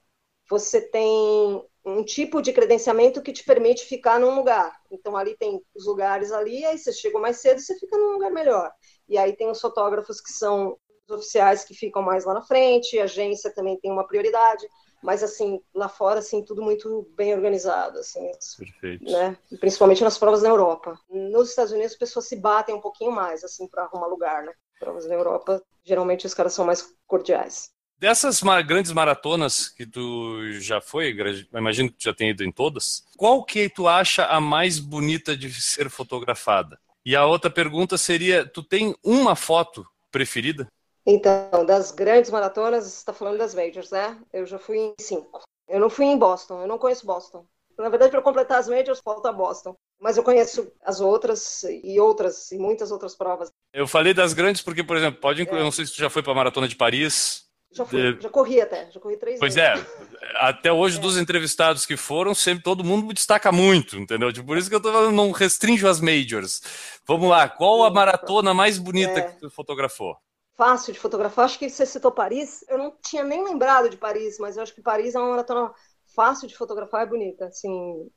você tem um tipo de credenciamento que te permite ficar num lugar. Então ali tem os lugares ali, aí você chega mais cedo, você fica num lugar melhor. E aí tem os fotógrafos que são os oficiais que ficam mais lá na frente, a agência também tem uma prioridade mas assim lá fora assim tudo muito bem organizado assim Perfeito. né? Principalmente nas provas na Europa. Nos Estados Unidos as pessoas se batem um pouquinho mais assim para arrumar lugar né? Provas na Europa geralmente os caras são mais cordiais. Dessas grandes maratonas que tu já foi imagino que tu já tenha ido em todas qual que tu acha a mais bonita de ser fotografada e a outra pergunta seria tu tem uma foto preferida então, das grandes maratonas, você está falando das majors, né? Eu já fui em cinco. Eu não fui em Boston, eu não conheço Boston. Na verdade, para completar as majors, falta Boston. Mas eu conheço as outras e outras, e muitas outras provas. Eu falei das grandes porque, por exemplo, pode incluir, é. não sei se tu já foi para a Maratona de Paris. Já fui, já corri até, já corri três Pois vezes. é, até hoje, é. dos entrevistados que foram, sempre todo mundo destaca muito, entendeu? Tipo, por isso que eu tô falando, não restringo as majors. Vamos lá, qual a maratona mais bonita é. que tu fotografou? fácil de fotografar. Acho que você citou Paris. Eu não tinha nem lembrado de Paris, mas eu acho que Paris é uma maratona fácil de fotografar e bonita. Assim,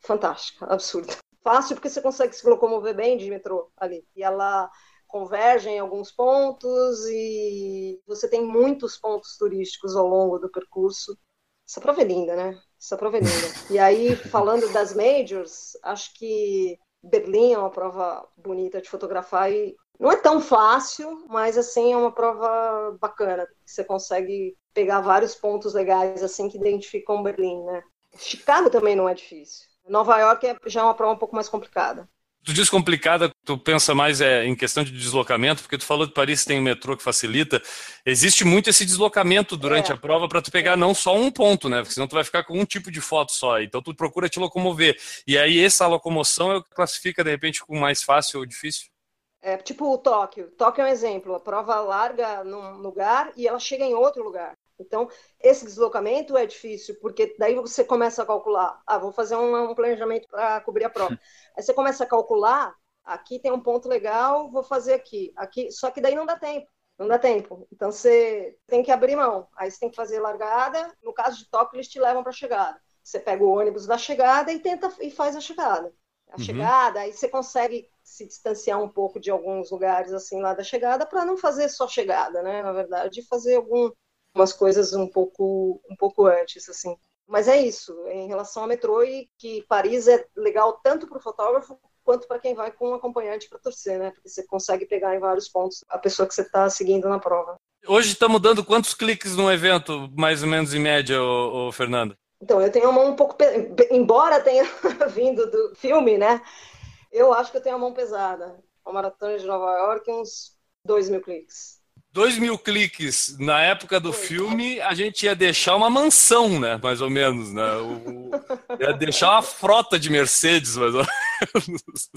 fantástica, absurda. Fácil porque você consegue se locomover bem de metrô ali. E ela converge em alguns pontos e você tem muitos pontos turísticos ao longo do percurso. Essa prova é linda, né? Essa prova é linda. E aí, falando das majors, acho que Berlim é uma prova bonita de fotografar e não é tão fácil, mas assim é uma prova bacana. Você consegue pegar vários pontos legais assim que identificam Berlim, né? Chicago também não é difícil. Nova York é já uma prova um pouco mais complicada. Tu diz complicada, tu pensa mais é, em questão de deslocamento, porque tu falou que Paris tem um metrô que facilita. Existe muito esse deslocamento durante é. a prova para tu pegar não só um ponto, né? Porque senão tu vai ficar com um tipo de foto só. Então tu procura te locomover. E aí essa locomoção é o que classifica de repente com mais fácil ou difícil? É, tipo o Tóquio. Tóquio é um exemplo. A prova larga num lugar e ela chega em outro lugar. Então, esse deslocamento é difícil, porque daí você começa a calcular, ah, vou fazer um, um planejamento para cobrir a prova. Aí você começa a calcular, aqui tem um ponto legal, vou fazer aqui, aqui, só que daí não dá tempo. Não dá tempo. Então você tem que abrir mão. Aí você tem que fazer largada. No caso de Tóquio, eles te levam para a chegada. Você pega o ônibus da chegada e tenta e faz a chegada. A uhum. chegada, aí você consegue se distanciar um pouco de alguns lugares assim lá da chegada para não fazer só chegada, né? Na verdade, fazer algumas coisas um pouco um pouco antes assim. Mas é isso, em relação ao metrô e que Paris é legal tanto para o fotógrafo quanto para quem vai com um acompanhante para torcer, né? Porque você consegue pegar em vários pontos a pessoa que você está seguindo na prova. Hoje estamos dando quantos cliques no evento, mais ou menos em média, ô, ô Fernando? Então, eu tenho a mão um pouco. Embora tenha vindo do filme, né? Eu acho que eu tenho a mão pesada. A maratona de Nova York, uns 2 mil cliques. 2 mil cliques na época do filme, a gente ia deixar uma mansão, né? Mais ou menos, né? O, ia deixar uma frota de Mercedes, mais ou menos.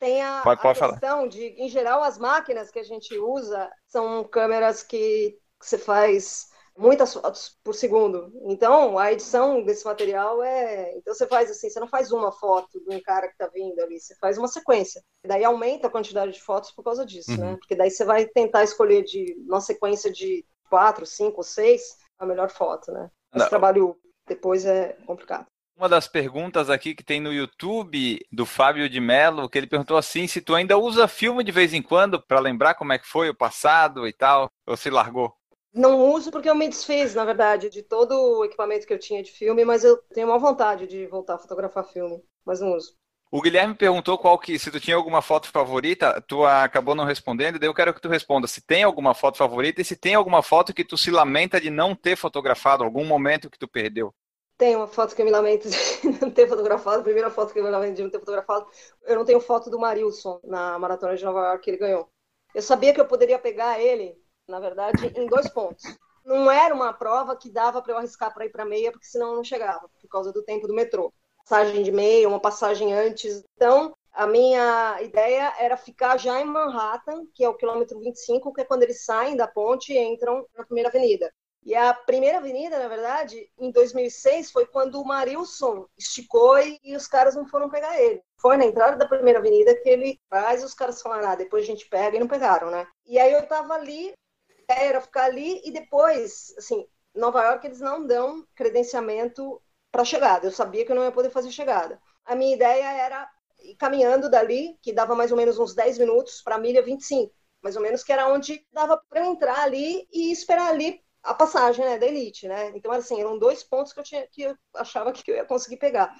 Tem a, pode, pode a questão falar. de, em geral, as máquinas que a gente usa são câmeras que, que você faz muitas fotos por segundo. Então, a edição desse material é. Então, você faz assim: você não faz uma foto de um cara que está vindo ali, você faz uma sequência. Daí aumenta a quantidade de fotos por causa disso, né? uhum. né? Porque daí você vai tentar escolher de uma sequência de quatro, cinco, seis a melhor foto, né? Esse trabalho depois é complicado. Uma das perguntas aqui que tem no YouTube do Fábio de Mello, que ele perguntou assim: se tu ainda usa filme de vez em quando para lembrar como é que foi o passado e tal, ou se largou? Não uso porque eu me desfiz, na verdade, de todo o equipamento que eu tinha de filme, mas eu tenho uma vontade de voltar a fotografar filme, mas não uso. O Guilherme perguntou qual que, se tu tinha alguma foto favorita, tu acabou não respondendo, daí eu quero que tu responda se tem alguma foto favorita e se tem alguma foto que tu se lamenta de não ter fotografado, algum momento que tu perdeu. Tem uma foto que eu me lamento de não ter fotografado, a primeira foto que eu me lamento de não ter fotografado. Eu não tenho foto do Marilson na Maratona de Nova York que ele ganhou. Eu sabia que eu poderia pegar ele na verdade, em dois pontos. Não era uma prova que dava para eu arriscar para ir para meia, porque senão eu não chegava, por causa do tempo do metrô. Passagem de meia, uma passagem antes. Então, a minha ideia era ficar já em Manhattan, que é o quilômetro 25, que é quando eles saem da ponte e entram na primeira avenida. E a primeira avenida, na verdade, em 2006, foi quando o Marilson esticou e, os caras não foram pegar ele. Foi na entrada da primeira avenida que ele faz os caras falaram, ah, depois a gente pega e não pegaram, né? E aí eu tava ali era ficar ali e depois, assim, Nova York eles não dão credenciamento para chegada. Eu sabia que eu não ia poder fazer chegada. A minha ideia era ir caminhando dali, que dava mais ou menos uns 10 minutos para a milha 25, mais ou menos que era onde dava para entrar ali e esperar ali a passagem, né, da elite, né? Então assim, eram dois pontos que eu tinha que eu achava que eu ia conseguir pegar.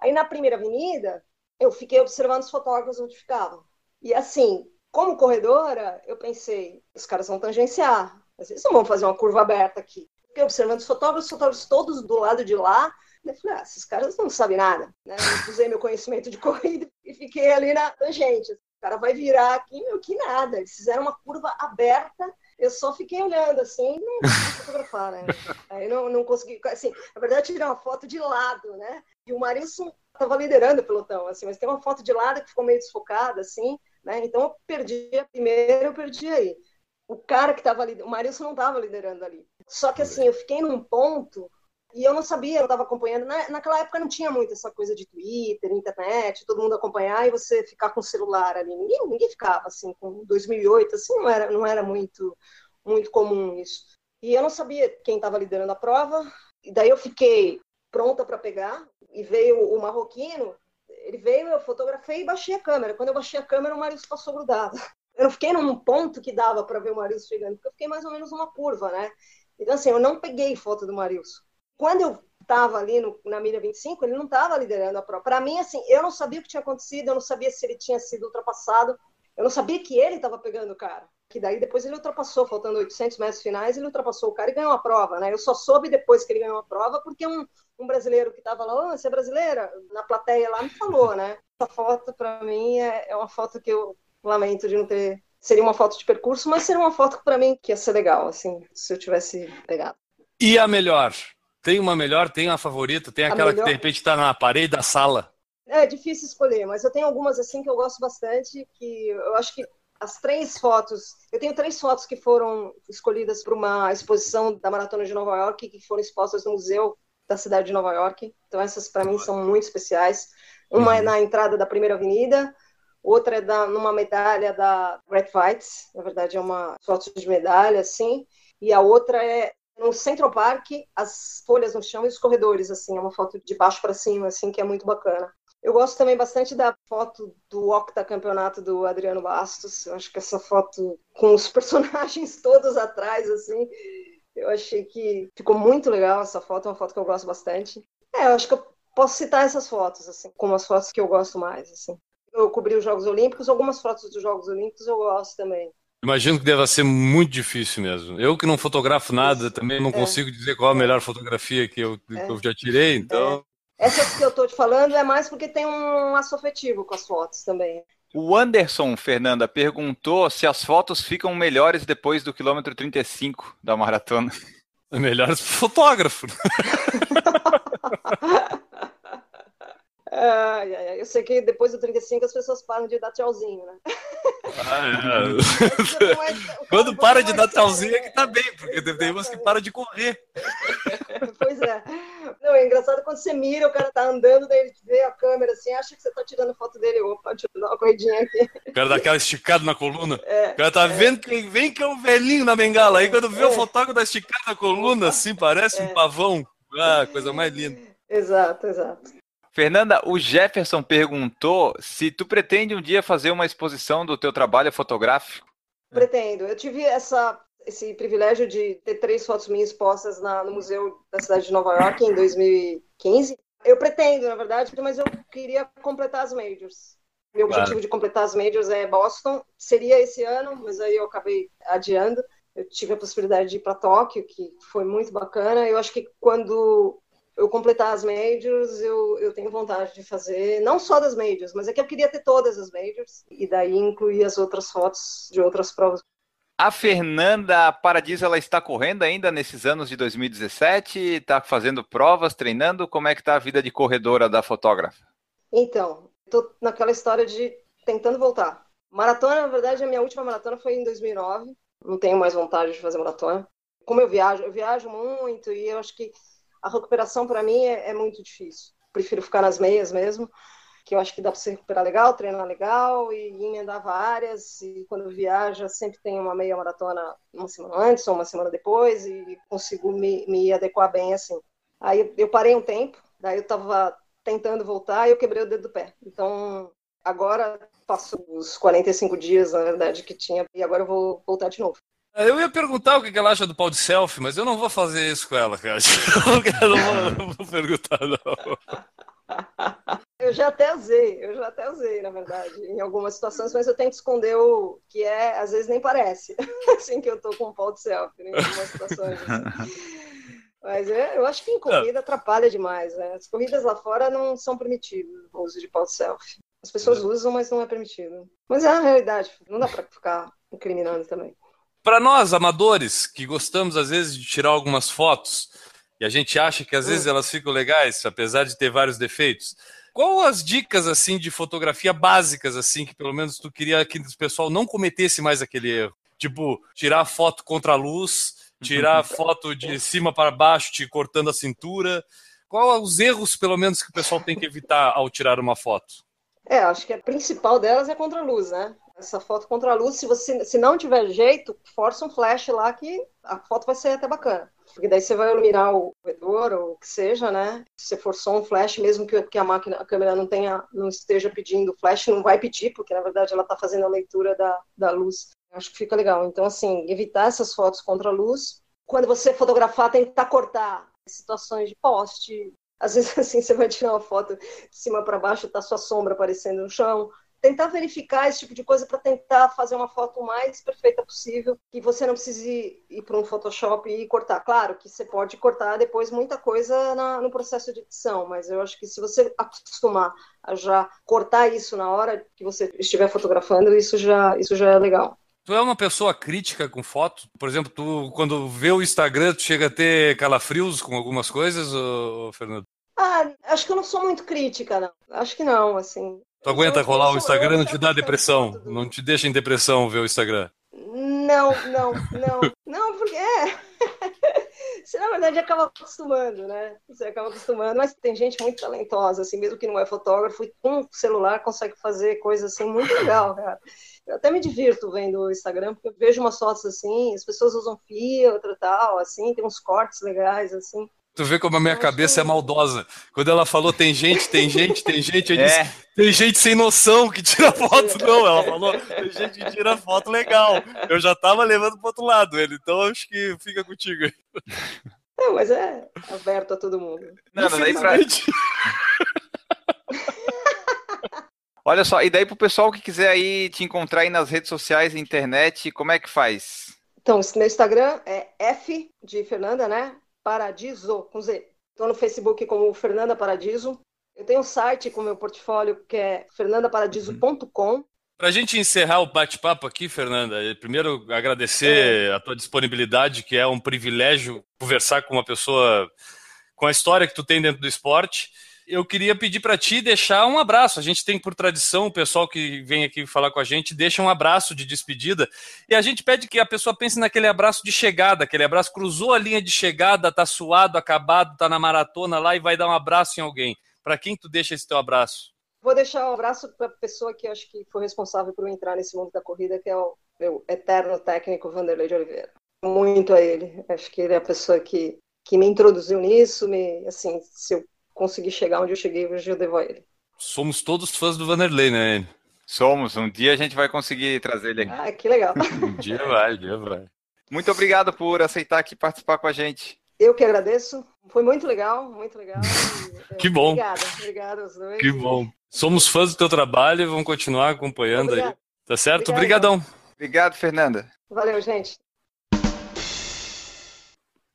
Aí na primeira avenida, eu fiquei observando os fotógrafos onde ficavam. E assim, como corredora, eu pensei, os caras vão tangenciar, mas eles não vão fazer uma curva aberta aqui. Fiquei observando os fotógrafos, os fotógrafos todos do lado de lá, eu falei, ah, esses caras não sabem nada, né? Eu usei meu conhecimento de corrida e fiquei ali na tangente. O cara vai virar aqui, meu, que nada. Eles fizeram uma curva aberta, eu só fiquei olhando assim, não consegui fotografar, né? Aí não, não consegui, assim, na verdade, tirei uma foto de lado, né? E o Marilson estava liderando o pelotão, assim, mas tem uma foto de lado que ficou meio desfocada, assim, né? Então eu perdi a primeira, eu perdi aí. O cara que estava ali, o Marilson não estava liderando ali. Só que assim, eu fiquei num ponto e eu não sabia, eu estava acompanhando. Na, naquela época não tinha muito essa coisa de Twitter, internet, todo mundo acompanhar e você ficar com o celular ali. Ninguém, ninguém ficava assim, com 2008, assim, não era, não era muito, muito comum isso. E eu não sabia quem estava liderando a prova. E daí eu fiquei pronta para pegar e veio o marroquino ele veio, eu fotografei e baixei a câmera. Quando eu baixei a câmera, o Marius passou grudado. Eu não fiquei num ponto que dava para ver o Marius chegando, porque eu fiquei mais ou menos numa curva, né? Então, assim, eu não peguei foto do Marius. Quando eu estava ali no, na milha 25, ele não estava liderando a prova. Para mim, assim, eu não sabia o que tinha acontecido, eu não sabia se ele tinha sido ultrapassado, eu não sabia que ele estava pegando o cara. Que daí depois ele ultrapassou, faltando 800 metros finais, ele ultrapassou o cara e ganhou a prova, né? Eu só soube depois que ele ganhou a prova, porque um, um brasileiro que estava lá, oh, você é brasileira? Na plateia lá me falou, né? Essa foto, para mim, é, é uma foto que eu lamento de não ter. Seria uma foto de percurso, mas seria uma foto para mim que ia ser legal, assim, se eu tivesse pegado. E a melhor? Tem uma melhor, tem uma favorita, tem aquela que de repente está na parede da sala. É difícil escolher, mas eu tenho algumas assim que eu gosto bastante, que eu acho que As três fotos, eu tenho três fotos que foram escolhidas para uma exposição da Maratona de Nova York, que foram expostas no Museu da cidade de Nova York. Então, essas para mim são muito especiais. Uma é na entrada da Primeira Avenida, outra é da, numa medalha da Red Fights, na verdade é uma foto de medalha, assim, e a outra é no Central Park, as folhas no chão e os corredores, assim, é uma foto de baixo para cima, assim, que é muito bacana. Eu gosto também bastante da foto do octacampeonato do Adriano Bastos. Eu acho que essa foto com os personagens todos atrás, assim, eu achei que ficou muito legal essa foto, é uma foto que eu gosto bastante. É, eu acho que eu posso citar essas fotos, assim, como as fotos que eu gosto mais, assim. Eu cobri os Jogos Olímpicos, algumas fotos dos Jogos Olímpicos eu gosto também. Imagino que deva ser muito difícil mesmo. Eu que não fotografo nada, também não é. consigo dizer qual a melhor fotografia que eu, é. que eu já tirei, então... Essas que eu estou te falando é mais porque tem um laço afetivo com as fotos também. O Anderson, Fernanda, perguntou se as fotos ficam melhores depois do quilômetro 35 da maratona. Melhores fotógrafo. Ai, ai, ai. Eu sei que depois do 35 as pessoas param de dar tchauzinho, né? Ah, é. Quando para de dar tchauzinho é que tá bem, porque tem umas que param de correr. Pois é. Não, é engraçado quando você mira, o cara tá andando, daí ele vê a câmera assim, acha que você tá tirando foto dele. Opa, deixa eu dar uma corridinha aqui. O cara dá aquela esticada na coluna. É, o cara tá é. vendo quem vem que é o velhinho na bengala. Aí quando vê o é. fotógrafo da esticada na coluna, assim, parece um é. pavão. Ah, coisa mais linda. Exato, exato. Fernanda, o Jefferson perguntou se tu pretende um dia fazer uma exposição do teu trabalho fotográfico. Pretendo. Eu tive essa, esse privilégio de ter três fotos minhas expostas na, no Museu da Cidade de Nova York em 2015. Eu pretendo, na verdade, mas eu queria completar as majors. Meu objetivo claro. de completar as majors é Boston. Seria esse ano, mas aí eu acabei adiando. Eu tive a possibilidade de ir para Tóquio, que foi muito bacana. Eu acho que quando eu completar as majors, eu, eu tenho vontade de fazer, não só das majors, mas é que eu queria ter todas as majors, e daí incluir as outras fotos de outras provas. A Fernanda Paradiso, ela está correndo ainda nesses anos de 2017? Está fazendo provas, treinando? Como é que está a vida de corredora da fotógrafa? Então, estou naquela história de tentando voltar. Maratona, na verdade, a minha última maratona foi em 2009. Não tenho mais vontade de fazer maratona. Como eu viajo, eu viajo muito e eu acho que a recuperação para mim é, é, muito difícil. Prefiro ficar nas meias mesmo, que eu acho que dá para se recuperar legal, treinar legal e emendar várias. E quando viaja, sempre tem uma meia maratona uma semana antes ou uma semana depois e consigo me, me adequar bem assim. Aí eu parei um tempo, daí eu estava tentando voltar e eu quebrei o dedo do pé. Então agora passo os 45 dias, na verdade, que tinha, e agora eu vou voltar de novo. Eu ia perguntar o que ela acha do pau de selfie, mas eu não vou fazer isso com ela, cara. Eu não vou, não vou perguntar, não. Eu já até usei, eu já até usei, na verdade, em algumas situações, mas eu tento esconder o que é, às vezes nem parece, assim que eu tô com um pau de selfie, em algumas situações. Assim. Mas é, eu acho que em corrida atrapalha demais, né? As corridas lá fora não são permitidas o uso de pau de selfie. As pessoas usam, mas não é permitido. Mas é a realidade, não dá para ficar incriminando também. Para nós, amadores, que gostamos às vezes de tirar algumas fotos, e a gente acha que às vezes hum. elas ficam legais, apesar de ter vários defeitos. Qual as dicas assim de fotografia básicas assim que pelo menos tu queria que o pessoal não cometesse mais aquele erro? Tipo, tirar foto contra a luz, tirar foto de cima para baixo, te cortando a cintura. Qual os erros pelo menos que o pessoal tem que evitar ao tirar uma foto? É, acho que a principal delas é contra a luz, né? Essa foto contra a luz, se você se não tiver jeito, força um flash lá que a foto vai ser até bacana. Porque daí você vai iluminar o corredor ou o que seja, né? Se você forçou um flash, mesmo que, a máquina, a câmera não tenha, não esteja pedindo flash, não vai pedir, porque na verdade ela está fazendo a leitura da, da luz. Acho que fica legal. Então, assim, evitar essas fotos contra a luz. Quando você fotografar, tentar cortar situações de poste. Às vezes, assim, você vai tirar uma foto de cima para baixo, tá sua sombra aparecendo no chão tentar verificar esse tipo de coisa para tentar fazer uma foto mais perfeita possível, que você não precise ir para um Photoshop e cortar. Claro que você pode cortar depois muita coisa na, no processo de edição, mas eu acho que se você acostumar a já cortar isso na hora que você estiver fotografando, isso já, isso já é legal. Tu é uma pessoa crítica com foto? Por exemplo, tu quando vê o Instagram, tu chega a ter calafrios com algumas coisas, ou, Fernando? Ah, acho que eu não sou muito crítica, não. Acho que não, assim. Tu aguenta rolar o Instagram, não te dá faço depressão. Não te deixa em depressão ver o Instagram. Não, não, não, não, porque é. Você, na verdade, acaba acostumando, né? Você acaba acostumando, mas tem gente muito talentosa, assim, mesmo que não é fotógrafo, e com o celular consegue fazer coisas assim muito legal, cara. Eu até me divirto vendo o Instagram, porque eu vejo umas fotos assim, as pessoas usam filtro e tal, assim, tem uns cortes legais, assim. Tu vê como a minha cabeça é maldosa. Quando ela falou tem gente, tem gente, tem gente, eu É. disse, tem gente sem noção que tira foto. Não, ela falou, tem gente que tira foto legal. Eu já tava levando pro outro lado ele, então acho que fica contigo aí. Não, mas é aberto a todo mundo. Não, não, daí pra-. Olha só, e daí pro pessoal que quiser aí te encontrar aí nas redes sociais, internet, como é que faz? Então, meu Instagram é F de Fernanda, né? Paradiso, com Z. Estou no Facebook como Fernanda Paradiso. Eu tenho um site com meu portfólio que é fernandaparadiso.com. Pra gente encerrar o bate-papo aqui, Fernanda, eh, primeiro agradecer a tua disponibilidade, que é um privilégio conversar com uma pessoa com a história que tu tem dentro do esporte. Eu queria pedir para ti deixar um abraço. A gente tem por tradição o pessoal que vem aqui falar com a gente deixa um abraço de despedida e a gente pede que a pessoa pense naquele abraço de chegada, aquele abraço cruzou a linha de chegada, tá suado, acabado, tá na maratona lá e vai dar um abraço em alguém. Para quem tu deixa esse teu abraço? Vou deixar um abraço para a pessoa que acho que foi responsável por eu entrar nesse mundo da corrida, que é o meu eterno técnico Vanderlei de Oliveira. Muito a ele. Acho que ele é a pessoa que, que me introduziu nisso, me, assim, se eu conseguir chegar onde eu cheguei, hoje eu devo a ele. Somos todos fãs do Vanderlei, né? Somos, um dia a gente vai conseguir trazer ele aqui. Ah, que legal. Um dia vai, um dia vai. Muito obrigado por aceitar aqui participar com a gente. Eu que agradeço. Foi muito legal, muito legal. É, Que bom. Obrigada, obrigada aos dois. Que bom. Somos fãs do teu trabalho e vamos continuar acompanhando aí. Obrigada. Tá certo? Obrigadão. Obrigado, Fernanda. Valeu, gente.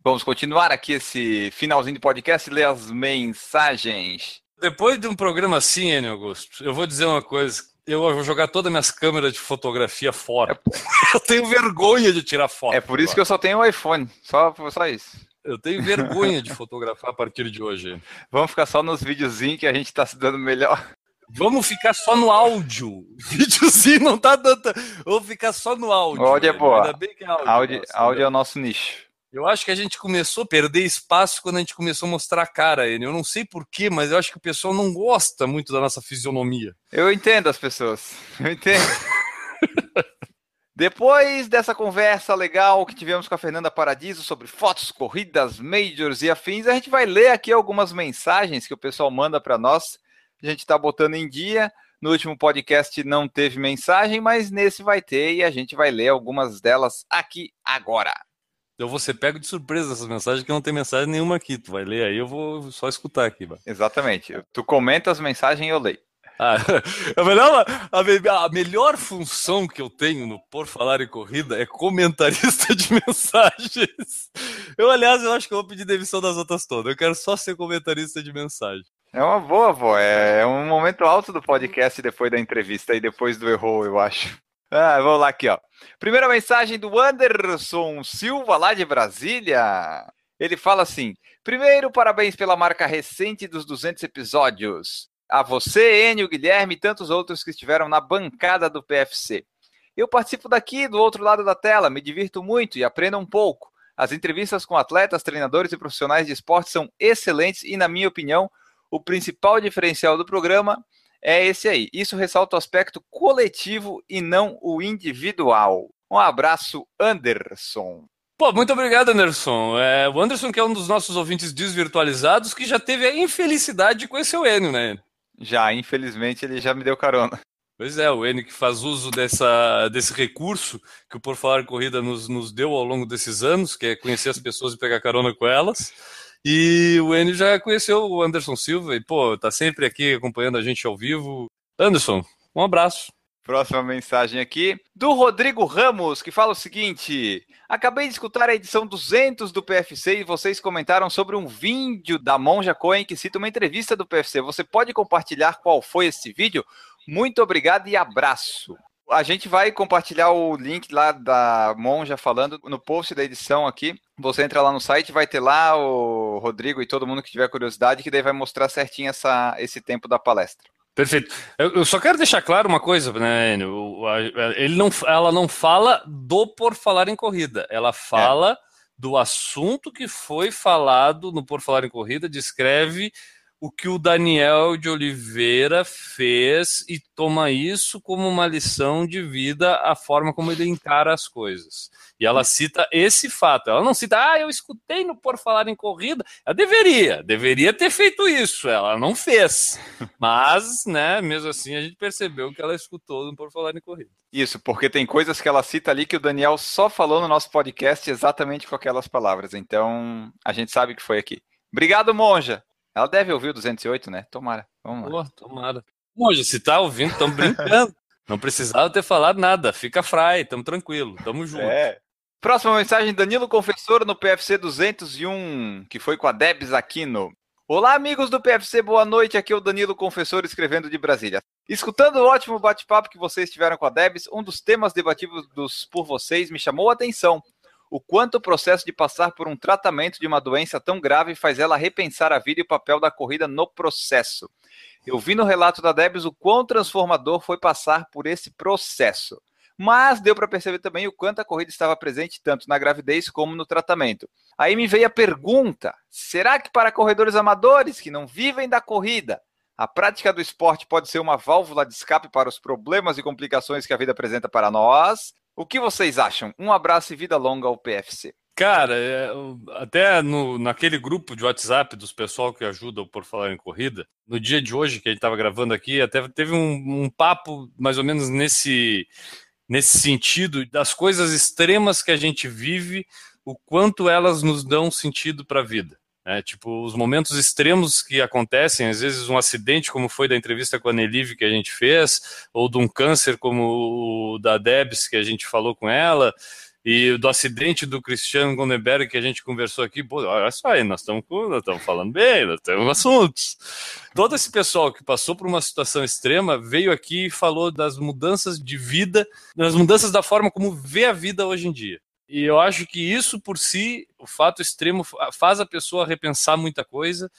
Vamos continuar aqui esse finalzinho de podcast e ler as mensagens. Depois de um programa assim, Enio Augusto, eu vou dizer uma coisa. Eu vou jogar todas as minhas câmeras de fotografia fora. Eu tenho vergonha de tirar foto. É por isso que eu só tenho o iPhone. Só, só isso. eu tenho vergonha de fotografar a partir de hoje. Vamos ficar só nos videozinhos que a gente tá se dando melhor. Vamos ficar só no áudio. Videozinho não tá dando. Vamos ficar só no áudio. Áudio é boa. Ainda bem que é áudio. Áudio, nossa, áudio é o nosso nicho. Eu acho que a gente começou a perder espaço quando a gente começou a mostrar a cara, Enio. Eu não sei porquê, mas eu acho que o pessoal não gosta muito da nossa fisionomia. Eu entendo as pessoas. Eu entendo. Depois dessa conversa legal que tivemos com a Fernanda Paradiso sobre fotos, corridas, majors e afins, a gente vai ler aqui algumas mensagens que o pessoal manda para nós. A gente está botando em dia. No último podcast não teve mensagem, mas nesse vai ter e a gente vai ler algumas delas aqui agora. Eu vou ser pego de surpresa essas mensagens, que não tem mensagem nenhuma aqui. Tu vai ler aí, eu vou só escutar aqui. Bah. Exatamente. Tu comenta as mensagens e eu leio. Ah, a, melhor, a, a melhor função que eu tenho no Por Falar em Corrida é comentarista de mensagens. Eu, aliás, eu acho que eu vou pedir demissão das outras todas. Eu quero só ser comentarista de mensagem. É uma boa, vó. É um momento alto do podcast depois da entrevista e depois do erro, eu acho. Ah, vamos lá aqui, ó. Primeira mensagem do Anderson Silva, lá de Brasília. Ele fala assim: primeiro, parabéns pela marca recente dos 200 episódios. A você, Enio, Guilherme e tantos outros que estiveram na bancada do PFC. Eu participo daqui, do outro lado da tela, me divirto muito e aprendo um pouco. As entrevistas com atletas, treinadores e profissionais de esporte são excelentes e, na minha opinião, o principal diferencial do programa é esse aí. Isso ressalta o aspecto coletivo e não o individual. Um abraço, Anderson. Pô, muito obrigado, Anderson. É, o Anderson, que é um dos nossos ouvintes desvirtualizados, que já teve a infelicidade de conhecer o Enio, né? Já, infelizmente, ele já me deu carona. Pois é, o Enio que faz uso dessa, desse recurso que o Por Falar Corrida nos, nos deu ao longo desses anos, que é conhecer as pessoas e pegar carona com elas. E o Enio já conheceu o Anderson Silva e, pô, tá sempre aqui acompanhando a gente ao vivo. Anderson, um abraço. Próxima mensagem aqui do Rodrigo Ramos, que fala o seguinte: Acabei de escutar a edição 200 do PFC e vocês comentaram sobre um vídeo da Monja Cohen que cita uma entrevista do PFC. Você pode compartilhar qual foi esse vídeo? Muito obrigado e abraço. A gente vai compartilhar o link lá da Monja falando no post da edição aqui. Você entra lá no site, vai ter lá o Rodrigo e todo mundo que tiver curiosidade, que daí vai mostrar certinho essa, esse tempo da palestra. Perfeito. Eu, só quero deixar claro uma coisa, né? Ele não, ela não fala do por falar em corrida, ela fala é. do assunto que foi falado no por falar em corrida, descreve o que o Daniel de Oliveira fez e toma isso como uma lição de vida, a forma como ele encara as coisas. E ela cita esse fato. Ela não cita, ah, eu escutei no Por Falar em Corrida. Ela deveria, deveria ter feito isso. Ela não fez. Mas, né, mesmo assim, a gente percebeu que ela escutou no Por Falar em Corrida. Isso, porque tem coisas que ela cita ali que o Daniel só falou no nosso podcast exatamente com aquelas palavras. Então, a gente sabe que foi aqui. Obrigado, Monja. Ela deve ouvir o 208, né? Tomara. Vamos lá. Pô, tomara. Monja, se tá ouvindo, estamos brincando. Não precisava ter falado nada. Fica fry, tamo tranquilo, tamo junto. É. Próxima mensagem, Danilo Confessor no PFC 201, que foi com a Debs Aquino. Olá, amigos do PFC, boa noite. Aqui é o Danilo Confessor escrevendo de Brasília. Escutando o ótimo bate-papo que vocês tiveram com a Debs, um dos temas debatidos por vocês me chamou a atenção o quanto o processo de passar por um tratamento de uma doença tão grave faz ela repensar a vida e o papel da corrida no processo. Eu vi no relato da Debs o quão transformador foi passar por esse processo. Mas deu para perceber também o quanto a corrida estava presente tanto na gravidez como no tratamento. Aí me veio a pergunta: será que para corredores amadores que não vivem da corrida, a prática do esporte pode ser uma válvula de escape para os problemas e complicações que a vida apresenta para nós? O que vocês acham? Um abraço e vida longa ao PFC. Cara, é, até no, naquele grupo de WhatsApp dos pessoal que ajuda por falar em corrida, no dia de hoje que a gente estava gravando aqui, até teve um, um, papo mais ou menos nesse, nesse sentido das coisas extremas que a gente vive, o quanto elas nos dão sentido para a vida. É, tipo, os momentos extremos que acontecem, às vezes um acidente, como foi da entrevista com a Nelive que a gente fez, ou de um câncer como o da Debs que a gente falou com ela, e do acidente do Cristiano Gondeberg que a gente conversou aqui, pô, olha só aí, nós estamos falando bem, nós temos assuntos. Todo esse pessoal que passou por uma situação extrema veio aqui e falou das mudanças de vida, das mudanças da forma como vê a vida hoje em dia. E eu acho que isso por si, o fato extremo, faz a pessoa repensar muita coisa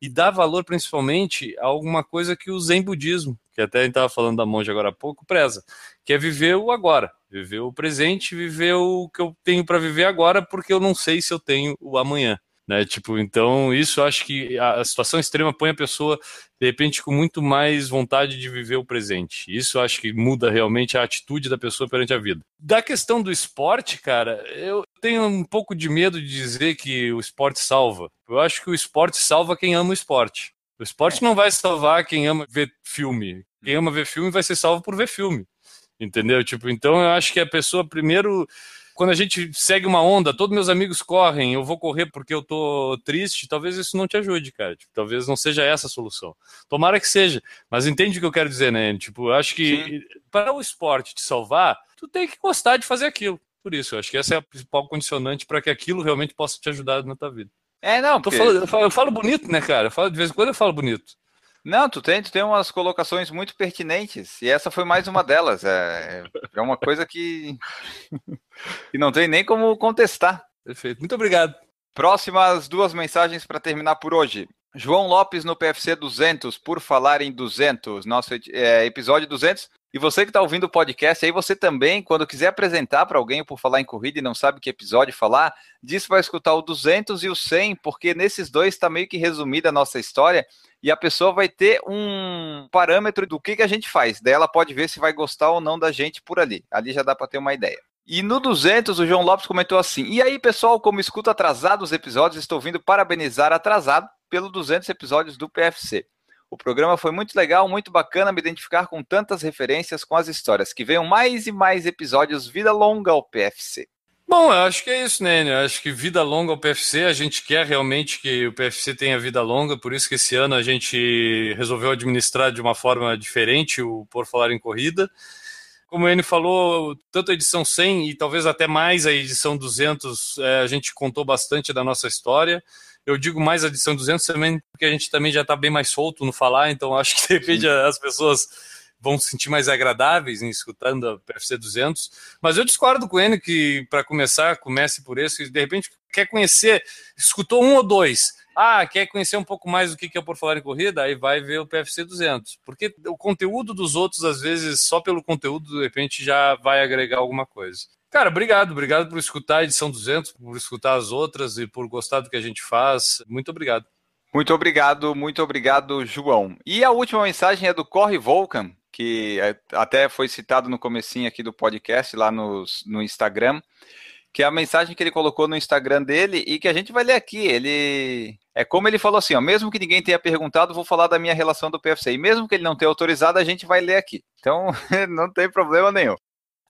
e dá valor principalmente a alguma coisa que o Zen Budismo, que até a gente estava falando da monja agora há pouco, preza, que é viver o agora, viver o presente, viver o que eu tenho para viver agora, porque eu não sei se eu tenho o amanhã. Né? Tipo, então isso acho que a situação extrema põe a pessoa de repente com muito mais vontade de viver o presente. Isso acho que muda realmente a atitude da pessoa perante a vida. Da questão do esporte, cara, eu tenho um pouco de medo de dizer que o esporte salva. Eu acho que o esporte salva quem ama o esporte. O esporte não vai salvar quem ama ver filme. Quem ama ver filme vai ser salvo por ver filme. Entendeu? Tipo, então eu acho que a pessoa primeiro quando a gente segue uma onda, todos meus amigos correm, eu vou correr porque eu tô triste, talvez isso não te ajude, cara. Tipo, talvez não seja essa a solução. Tomara que seja, mas entende o que eu quero dizer, né? Tipo, eu acho que Sim. para o esporte te salvar, tu tem que gostar de fazer aquilo. Por isso, eu acho que essa é a principal condicionante para que aquilo realmente possa te ajudar na tua vida. É, não, porque... falando, eu, falo, eu, falo, bonito, né, cara? Eu falo, de vez em quando eu falo bonito. Não, tu tem, tu tem umas colocações muito pertinentes, e essa foi mais uma delas. É, é uma coisa que, que não tem nem como contestar. Perfeito. Muito obrigado. Próximas duas mensagens para terminar por hoje. João Lopes no PFC 200, por falar em 200, nosso é, episódio 200. E você que está ouvindo o podcast, aí você também, quando quiser apresentar para alguém por falar em corrida e não sabe que episódio falar, diz para escutar o 200 e o 100, porque nesses dois está meio que resumida a nossa história e a pessoa vai ter um parâmetro do que, que a gente faz. Daí ela pode ver se vai gostar ou não da gente por ali. Ali já dá para ter uma ideia. E no 200, o João Lopes comentou assim: E aí, pessoal, como escuto atrasado os episódios, estou vindo parabenizar atrasado pelo 200 episódios do PFC. O programa foi muito legal, muito bacana me identificar com tantas referências com as histórias. Que venham mais e mais episódios Vida Longa ao PFC. Bom, eu acho que é isso, né? Eu acho que vida longa ao PFC, a gente quer realmente que o PFC tenha vida longa, por isso que esse ano a gente resolveu administrar de uma forma diferente o Por Falar em Corrida. Como o Enio falou, tanto a edição 100 e talvez até mais a edição 200, é, a gente contou bastante da nossa história. Eu digo mais a edição 200 também porque a gente também já está bem mais solto no falar, então acho que de repente as pessoas vão se sentir mais agradáveis em escutando a PFC 200. Mas eu discordo com ele que, para começar, comece por esse. De repente, quer conhecer, escutou um ou dois, Ah, quer conhecer um pouco mais do que é Por Falar em Corrida? Aí vai ver o PFC 200. Porque o conteúdo dos outros, às vezes, só pelo conteúdo, de repente, já vai agregar alguma coisa. Cara, obrigado. Obrigado por escutar a edição 200, por escutar as outras e por gostar do que a gente faz. Muito obrigado. Muito obrigado, muito obrigado, João. E a última mensagem é do Corre Volcan, que é, até foi citado no comecinho aqui do podcast, lá no, no Instagram, que é a mensagem que ele colocou no Instagram dele e que a gente vai ler aqui. Ele é como ele falou assim, ó, mesmo que ninguém tenha perguntado, vou falar da minha relação do PFC. E mesmo que ele não tenha autorizado, a gente vai ler aqui. Então, não tem problema nenhum.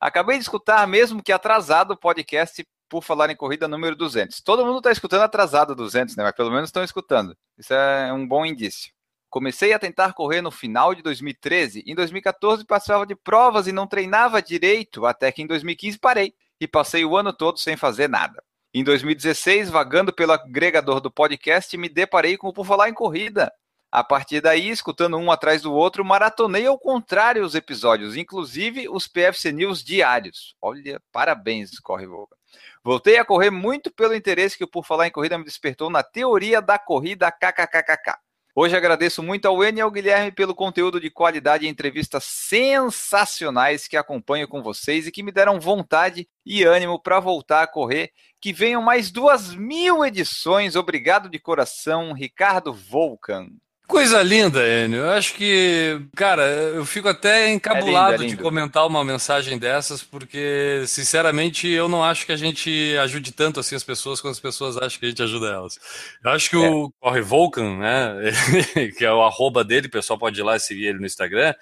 Acabei de escutar, mesmo que atrasado, o podcast por falar em corrida número 200. Todo mundo está escutando atrasado 200, né? Mas pelo menos estão escutando. Isso é um bom indício. Comecei a tentar correr no final de 2013. Em 2014 participava de provas e não treinava direito, até que em 2015 parei e passei o ano todo sem fazer nada. Em 2016, vagando pelo agregador do podcast, me deparei com o Por Falar em Corrida. A partir daí, escutando um atrás do outro, maratonei ao contrário os episódios, inclusive os PFC News diários. Olha, parabéns, Corre Volga. Voltei a correr muito pelo interesse que o Por Falar em Corrida me despertou na teoria da corrida KKKKK. Hoje agradeço muito ao N e ao Guilherme pelo conteúdo de qualidade e entrevistas sensacionais que acompanho com vocês e que me deram vontade e ânimo para voltar a correr. Que venham mais duas mil edições. Obrigado de coração, Ricardo Volcan. Coisa linda, Enio. Eu acho que, cara, eu fico até encabulado é lindo, é lindo. de comentar uma mensagem dessas, porque, sinceramente, eu não acho que a gente ajude tanto assim as pessoas quanto as pessoas acham que a gente ajuda elas. Eu acho que é. o Corre Vulcan, né, que é o arroba dele, o pessoal pode ir lá e seguir ele no Instagram.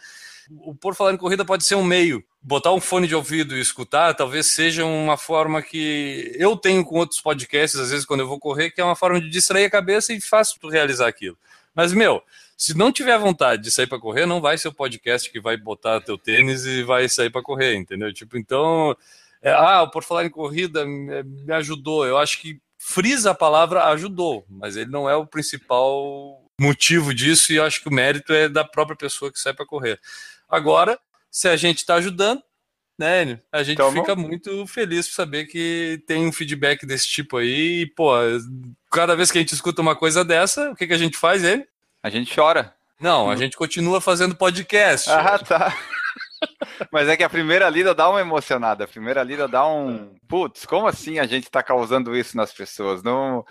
O Por Falar em Corrida pode ser um meio. Botar um fone de ouvido e escutar talvez seja uma forma que eu tenho com outros podcasts, às vezes, quando eu vou correr, que é uma forma de distrair a cabeça e fácil tu realizar aquilo. Mas, meu, se não tiver vontade de sair para correr, não vai ser o podcast que vai botar teu tênis e vai sair para correr, entendeu? Tipo, então, é, ah, por falar em corrida, me, ajudou. Eu acho que frisa a palavra ajudou, mas ele não é o principal motivo disso e eu acho que o mérito é da própria pessoa que sai para correr. Agora, se a gente está ajudando, né, a gente então, fica muito feliz por saber que tem um feedback desse tipo aí. E, pô, cada vez que a gente escuta uma coisa dessa, o que, que a gente faz, ele? A gente chora. Não, a gente continua fazendo podcast. Ah, tá. Mas é que a primeira lida dá uma emocionada. A primeira lida dá um. Putz, como assim a gente está causando isso nas pessoas? Não,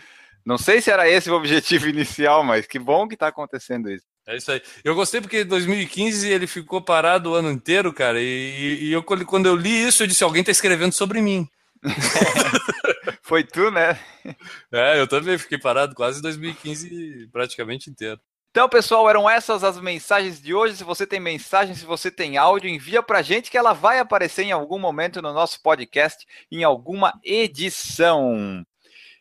não sei se era esse o objetivo inicial, mas que bom que está acontecendo isso. É isso aí. Eu gostei porque em 2015 ele ficou parado o ano inteiro, cara. E, e eu, quando eu li isso, eu disse: alguém está escrevendo sobre mim. Foi tu, né? É, eu também fiquei parado quase 2015 praticamente inteiro. Então, pessoal, eram essas as mensagens de hoje. Se você tem mensagem, se você tem áudio, envia pra gente que ela vai aparecer em algum momento no nosso podcast, em alguma edição.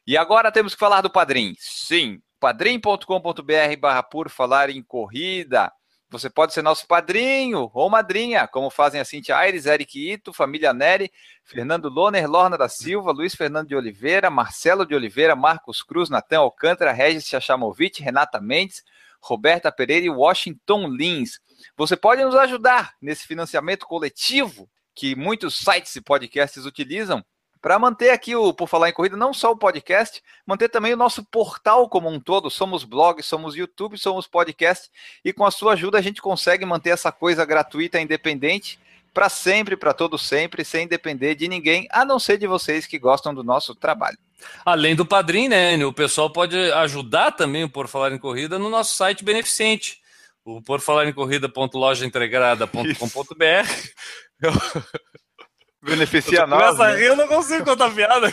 E agora temos que falar do Padrim. Sim, padrim.com.br barra por falar em corrida. Você pode ser nosso padrinho ou madrinha, como fazem a Cintia Aires, Eric Ito, Família Neri, Fernando Loner, Lorna da Silva, Luiz Fernando de Oliveira, Marcelo de Oliveira, Marcos Cruz, Natan Alcântara, Regis Chachamovic, Renata Mendes, Roberta Pereira e Washington Lins. Você pode nos ajudar nesse financiamento coletivo que muitos sites e podcasts utilizam para manter aqui o Por Falar em Corrida, não só o podcast, manter também o nosso portal como um todo. Somos blog, somos YouTube, somos podcast e com a sua ajuda a gente consegue manter essa coisa gratuita, independente, para sempre, para todo sempre, sem depender de ninguém, a não ser de vocês que gostam do nosso trabalho. Além do padrinho, né, o pessoal pode ajudar também o Por Falar em Corrida no nosso site beneficente, o porfalarincorrida.lojaintegrada.com.br. Beneficia nós. Começa né? a rir, eu não consigo contar piada.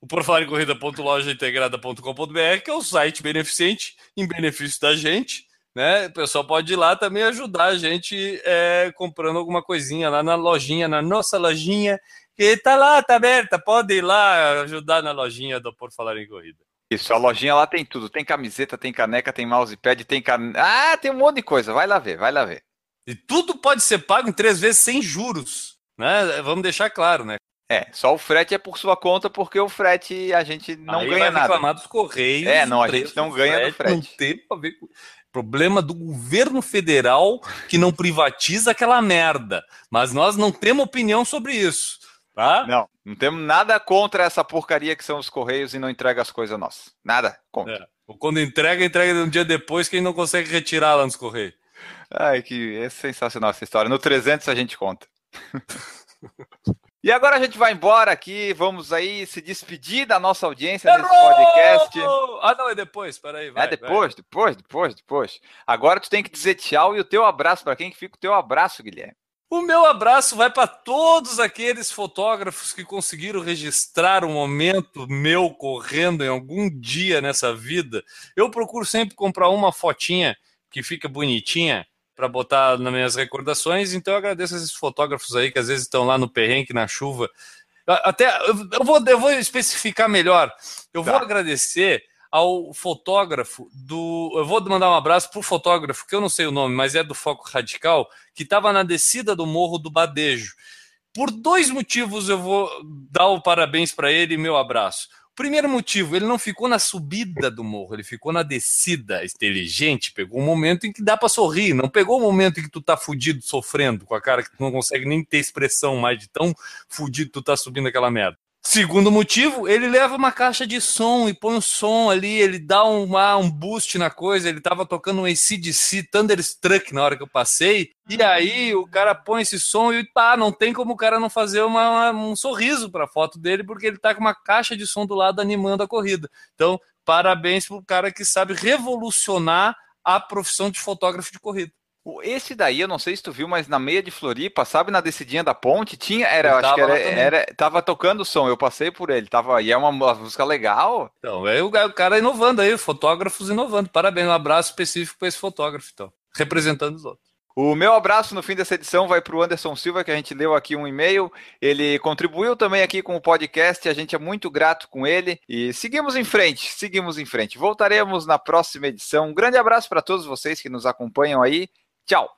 o porfalarincorrida.lojaintegrada.com.br, que é o site beneficente em benefício da gente. Né? O pessoal pode ir lá também ajudar a gente é, comprando alguma coisinha lá na lojinha, na nossa lojinha, que tá lá, tá aberta. Pode ir lá ajudar na lojinha do Por Falar em Corrida. Isso, a lojinha lá tem tudo. Tem camiseta, tem caneca, tem mousepad, tem can... Ah, tem um monte de coisa. Vai lá ver, vai lá ver. E tudo pode ser pago em três vezes sem juros. Né? Vamos deixar claro, né? É, só o frete é por sua conta, porque o frete a gente não Aí ganha vai nada. reclamar dos Correios. É, não, a gente não ganha frete, do frete. Não tem a ver com... Problema do governo federal que não privatiza aquela merda. Mas nós não temos opinião sobre isso. Tá? Não, Não temos nada contra essa porcaria que são os Correios e não entrega as coisas nossas. Nada contra. É. Quando entrega, entrega um dia depois que ele não consegue retirar lá nos Correios. Ai, que é sensacional essa história. No 300 a gente conta. e agora a gente vai embora aqui, vamos aí se despedir da nossa audiência Errou! nesse podcast. Ah, não, é depois, peraí, vai. é depois, vai. depois, depois, depois. Agora tu tem que dizer tchau e o teu abraço. Para quem que fica o teu abraço, Guilherme? O meu abraço vai para todos aqueles fotógrafos que conseguiram registrar um momento meu correndo em algum dia nessa vida. Eu procuro sempre comprar uma fotinha que fica bonitinha para botar nas minhas recordações. Então eu agradeço esses fotógrafos aí que às vezes estão lá no perrengue, na chuva. Até eu vou, eu vou especificar melhor. Eu tá. vou agradecer ao fotógrafo do. Eu vou mandar um abraço para o fotógrafo, que eu não sei o nome, mas é do Foco Radical, que estava na descida do Morro do Badejo. Por dois motivos eu vou dar o parabéns para ele e meu abraço. Primeiro motivo, ele não ficou na subida do morro, ele ficou na descida inteligente, pegou um momento em que dá para sorrir, não pegou o um momento em que tu tá fudido, sofrendo, com a cara que tu não consegue nem ter expressão mais de tão fudido tu tá subindo aquela merda. Segundo motivo, ele leva uma caixa de som e põe o som ali, ele dá um, um boost na coisa. Ele tava tocando um ACDC Thunderstruck na hora que eu passei, e aí o cara põe esse som e pá, não tem como o cara não fazer uma, um sorriso para a foto dele, porque ele tá com uma caixa de som do lado animando a corrida. Então, parabéns pro cara que sabe revolucionar a profissão de fotógrafo de corrida. Esse daí, eu não sei se tu viu, mas na meia de Floripa, sabe, na descidinha da ponte, tinha, era, acho que era, era, tava tocando o som, eu passei por ele, tava, e é uma, uma música legal. Então, é o, o, cara inovando aí, fotógrafos inovando, parabéns, um abraço específico para esse fotógrafo, então, representando os outros. O meu abraço no fim dessa edição vai para o Anderson Silva, que a gente leu aqui um e-mail. Ele contribuiu também aqui com o podcast, a gente é muito grato com ele. E seguimos em frente, seguimos em frente. Voltaremos na próxima edição. Um grande abraço para todos vocês que nos acompanham aí. Tchau.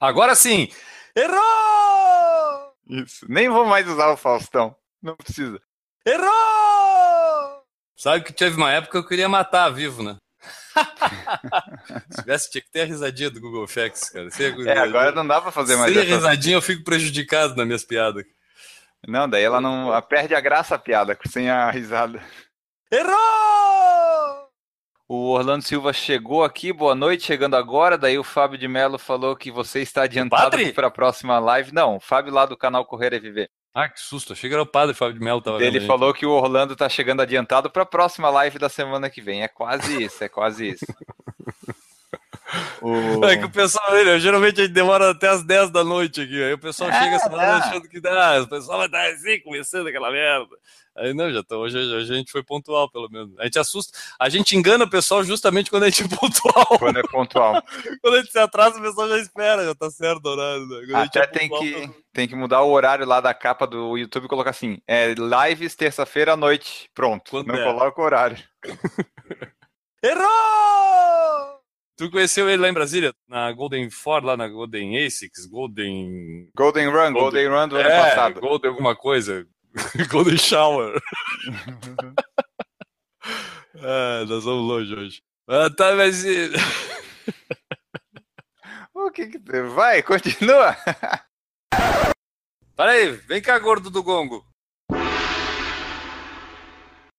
Agora sim. Errou! Isso. Nem vou mais usar o Faustão. Não precisa. Errou! Sabe que teve uma época que eu queria matar vivo, né? Se tivesse, tinha que ter a risadinha do Google Facts, cara. Sem, é, agora não dá pra fazer mais. Sem a risadinha eu fico prejudicado nas minhas piadas. Não, daí ela não. Ela perde a graça a piada sem a risada. Errou! O Orlando Silva chegou aqui, boa noite, chegando agora. Daí o Fábio de Mello falou que você está adiantado para a próxima live. Não, o Fábio lá do canal Correr é Viver. Ah, que susto. Achei que era o padre Fábio de Mello. Tava Ele falou que o Orlando está chegando adiantado para a próxima live da semana que vem. É quase isso, é quase isso. o... É que o pessoal, ele, geralmente a gente demora até as 10 da noite aqui. Aí o pessoal é, chega semana é. achando que dá. O pessoal vai estar assim, começando aquela merda. Aí não, já tô, hoje, hoje, a gente foi pontual, pelo menos. A gente assusta, a gente engana o pessoal justamente quando a gente é pontual. Quando é pontual. quando a gente se atrasa, o pessoal já espera, já tá certo o horário. Né? Até é tem, que, tem que mudar o horário lá da capa do YouTube e colocar assim: é lives terça-feira à noite. Pronto. Quando não é? coloca o horário. Errou! Tu conheceu ele lá em Brasília? Na Golden Ford, lá na Golden ASICS, Golden... Golden Run, Golden, Golden Run do é, ano passado. Golden alguma coisa. Golden Shower. ah, nós vamos longe hoje. Ah, tá, mas. o que que. Vai, continua. Peraí, vem cá, gordo do gongo.